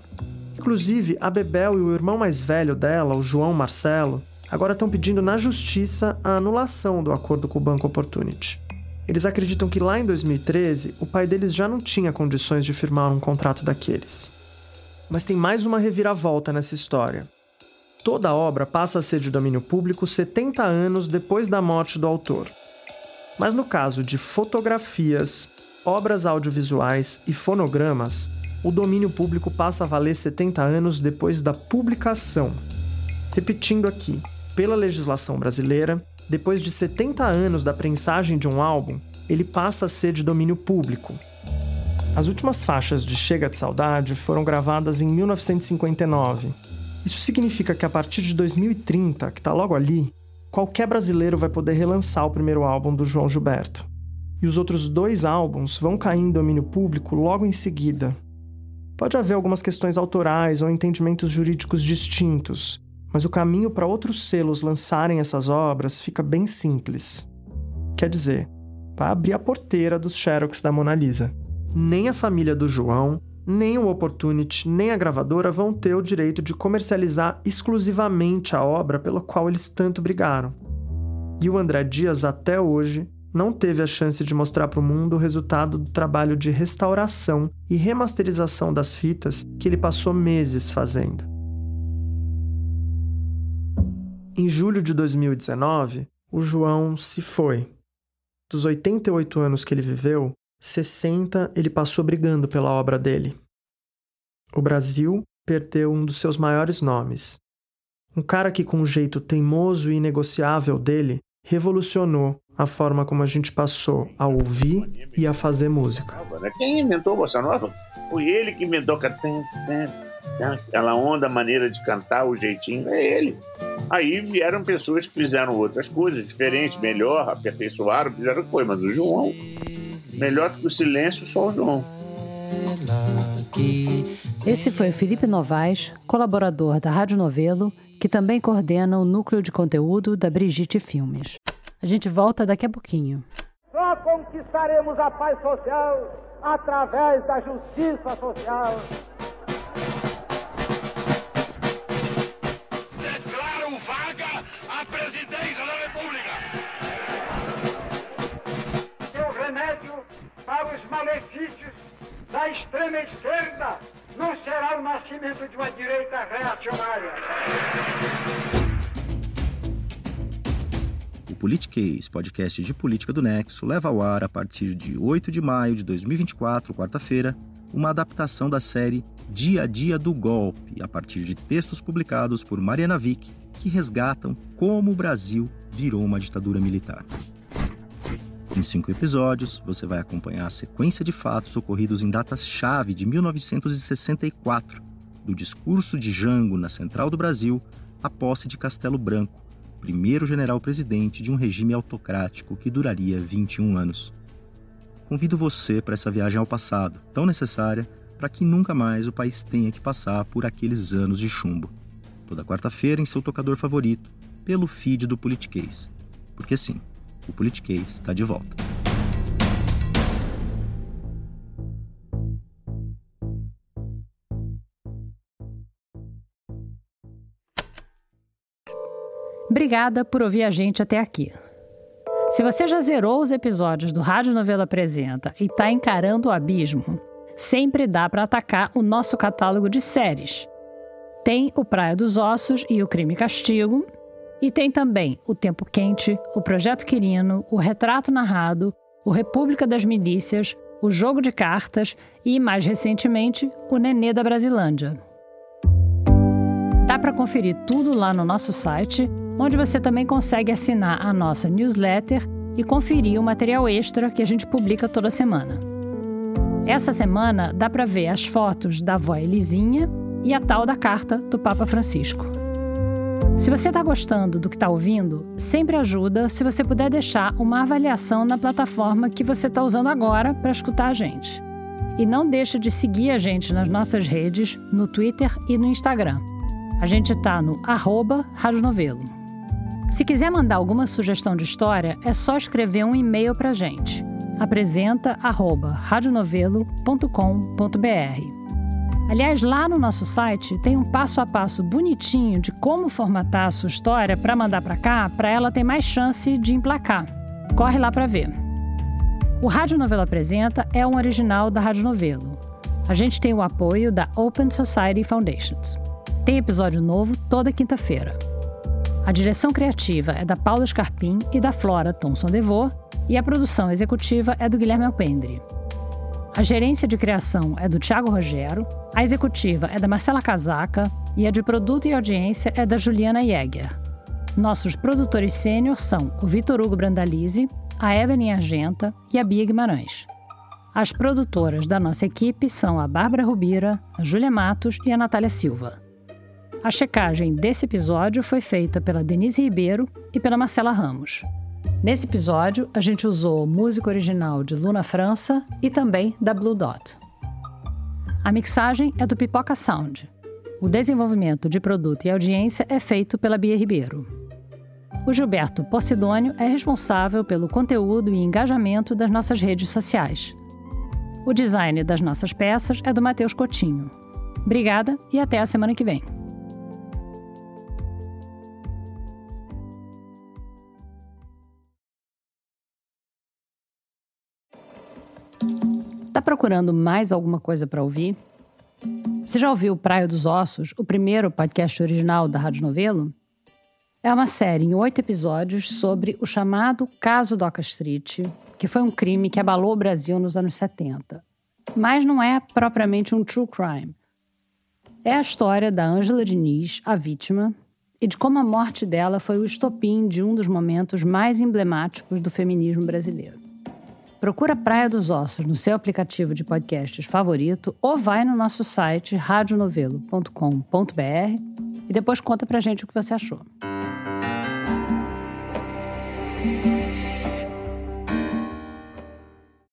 Speaker 15: Inclusive, a Bebel e o irmão mais velho dela, o João Marcelo, agora estão pedindo na justiça a anulação do acordo com o Banco Opportunity. Eles acreditam que lá em 2013 o pai deles já não tinha condições de firmar um contrato daqueles. Mas tem mais uma reviravolta nessa história. Toda a obra passa a ser de domínio público 70 anos depois da morte do autor. Mas no caso de fotografias, obras audiovisuais e fonogramas, o domínio público passa a valer 70 anos depois da publicação. Repetindo aqui, pela legislação brasileira, depois de 70 anos da prensagem de um álbum, ele passa a ser de domínio público. As últimas faixas de Chega de Saudade foram gravadas em 1959 isso significa que a partir de 2030, que está logo ali, qualquer brasileiro vai poder relançar o primeiro álbum do João Gilberto. E os outros dois álbuns vão cair em domínio público logo em seguida. Pode haver algumas questões autorais ou entendimentos jurídicos distintos, mas o caminho para outros selos lançarem essas obras fica bem simples. Quer dizer, vai abrir a porteira dos Xerox da Mona Lisa. Nem a família do João, nem o Opportunity, nem a gravadora vão ter o direito de comercializar exclusivamente a obra pela qual eles tanto brigaram. E o André Dias, até hoje, não teve a chance de mostrar para o mundo o resultado do trabalho de restauração e remasterização das fitas que ele passou meses fazendo. Em julho de 2019, o João se foi. Dos 88 anos que ele viveu, 60 ele passou brigando pela obra dele. O Brasil perdeu um dos seus maiores nomes. Um cara que, com o um jeito teimoso e inegociável dele, revolucionou a forma como a gente passou a ouvir e a fazer música.
Speaker 19: Quem inventou a bossa nova? Foi ele que inventou aquela onda, maneira de cantar, o jeitinho, é ele. Aí vieram pessoas que fizeram outras coisas diferentes, melhor, aperfeiçoaram, fizeram coisa, mas o João Melhor do que o silêncio, só o João.
Speaker 4: Esse foi o Felipe Novaes, colaborador da Rádio Novelo, que também coordena o núcleo de conteúdo da Brigitte Filmes. A gente volta daqui a pouquinho.
Speaker 20: Só conquistaremos a paz social através da justiça social.
Speaker 21: Politiquês, podcast de política do Nexo, leva ao ar a partir de 8 de maio de 2024, quarta-feira, uma adaptação da série Dia a Dia do Golpe, a partir de textos publicados por Mariana Vick, que resgatam como o Brasil virou uma ditadura militar. Em cinco episódios, você vai acompanhar a sequência de fatos ocorridos em datas-chave de 1964, do discurso de Jango na Central do Brasil à posse de Castelo Branco, primeiro general-presidente de um regime autocrático que duraria 21 anos. Convido você para essa viagem ao passado, tão necessária para que nunca mais o país tenha que passar por aqueles anos de chumbo. Toda quarta-feira em seu tocador favorito, pelo feed do Politiquês. Porque sim, o Politiquês está de volta.
Speaker 4: Obrigada por ouvir a gente até aqui. Se você já zerou os episódios do Rádio Novela Apresenta e está encarando o abismo, sempre dá para atacar o nosso catálogo de séries. Tem o Praia dos Ossos e o Crime e Castigo, e tem também o Tempo Quente, o Projeto Quirino, o Retrato Narrado, o República das Milícias, o Jogo de Cartas e, mais recentemente, o Nenê da Brasilândia. Dá para conferir tudo lá no nosso site onde você também consegue assinar a nossa newsletter e conferir o material extra que a gente publica toda semana. Essa semana dá para ver as fotos da avó Elisinha e a tal da carta do Papa Francisco. Se você está gostando do que está ouvindo, sempre ajuda se você puder deixar uma avaliação na plataforma que você está usando agora para escutar a gente. E não deixe de seguir a gente nas nossas redes, no Twitter e no Instagram. A gente está no arroba Rádio Novelo. Se quiser mandar alguma sugestão de história, é só escrever um e-mail para a gente. apresenta@radionovelo.com.br. Aliás, lá no nosso site tem um passo a passo bonitinho de como formatar a sua história para mandar para cá, para ela ter mais chance de emplacar. Corre lá para ver. O Rádio Novelo Apresenta é um original da Rádio Novelo. A gente tem o apoio da Open Society Foundations. Tem episódio novo toda quinta-feira. A direção criativa é da Paula Scarpim e da Flora Thomson Devô, e a produção executiva é do Guilherme Alpendre. A gerência de criação é do Tiago Rogero, a executiva é da Marcela Casaca e a de produto e audiência é da Juliana Jäger. Nossos produtores sênior são o Vitor Hugo Brandalize, a Evelyn Argenta e a Bia Guimarães. As produtoras da nossa equipe são a Bárbara Rubira, a Júlia Matos e a Natália Silva. A checagem desse episódio foi feita pela Denise Ribeiro e pela Marcela Ramos. Nesse episódio, a gente usou música original de Luna França e também da Blue Dot. A mixagem é do Pipoca Sound. O desenvolvimento de produto e audiência é feito pela Bia Ribeiro. O Gilberto Posidônio é responsável pelo conteúdo e engajamento das nossas redes sociais. O design das nossas peças é do Matheus Cotinho. Obrigada e até a semana que vem. Tá procurando mais alguma coisa para ouvir? Você já ouviu Praia dos Ossos, o primeiro podcast original da Rádio Novelo? É uma série em oito episódios sobre o chamado Caso Doca Street, que foi um crime que abalou o Brasil nos anos 70. Mas não é propriamente um true crime. É a história da Ângela Diniz, a vítima, e de como a morte dela foi o estopim de um dos momentos mais emblemáticos do feminismo brasileiro. Procura Praia dos Ossos no seu aplicativo de podcasts favorito ou vai no nosso site radionovelo.com.br e depois conta pra gente o que você achou.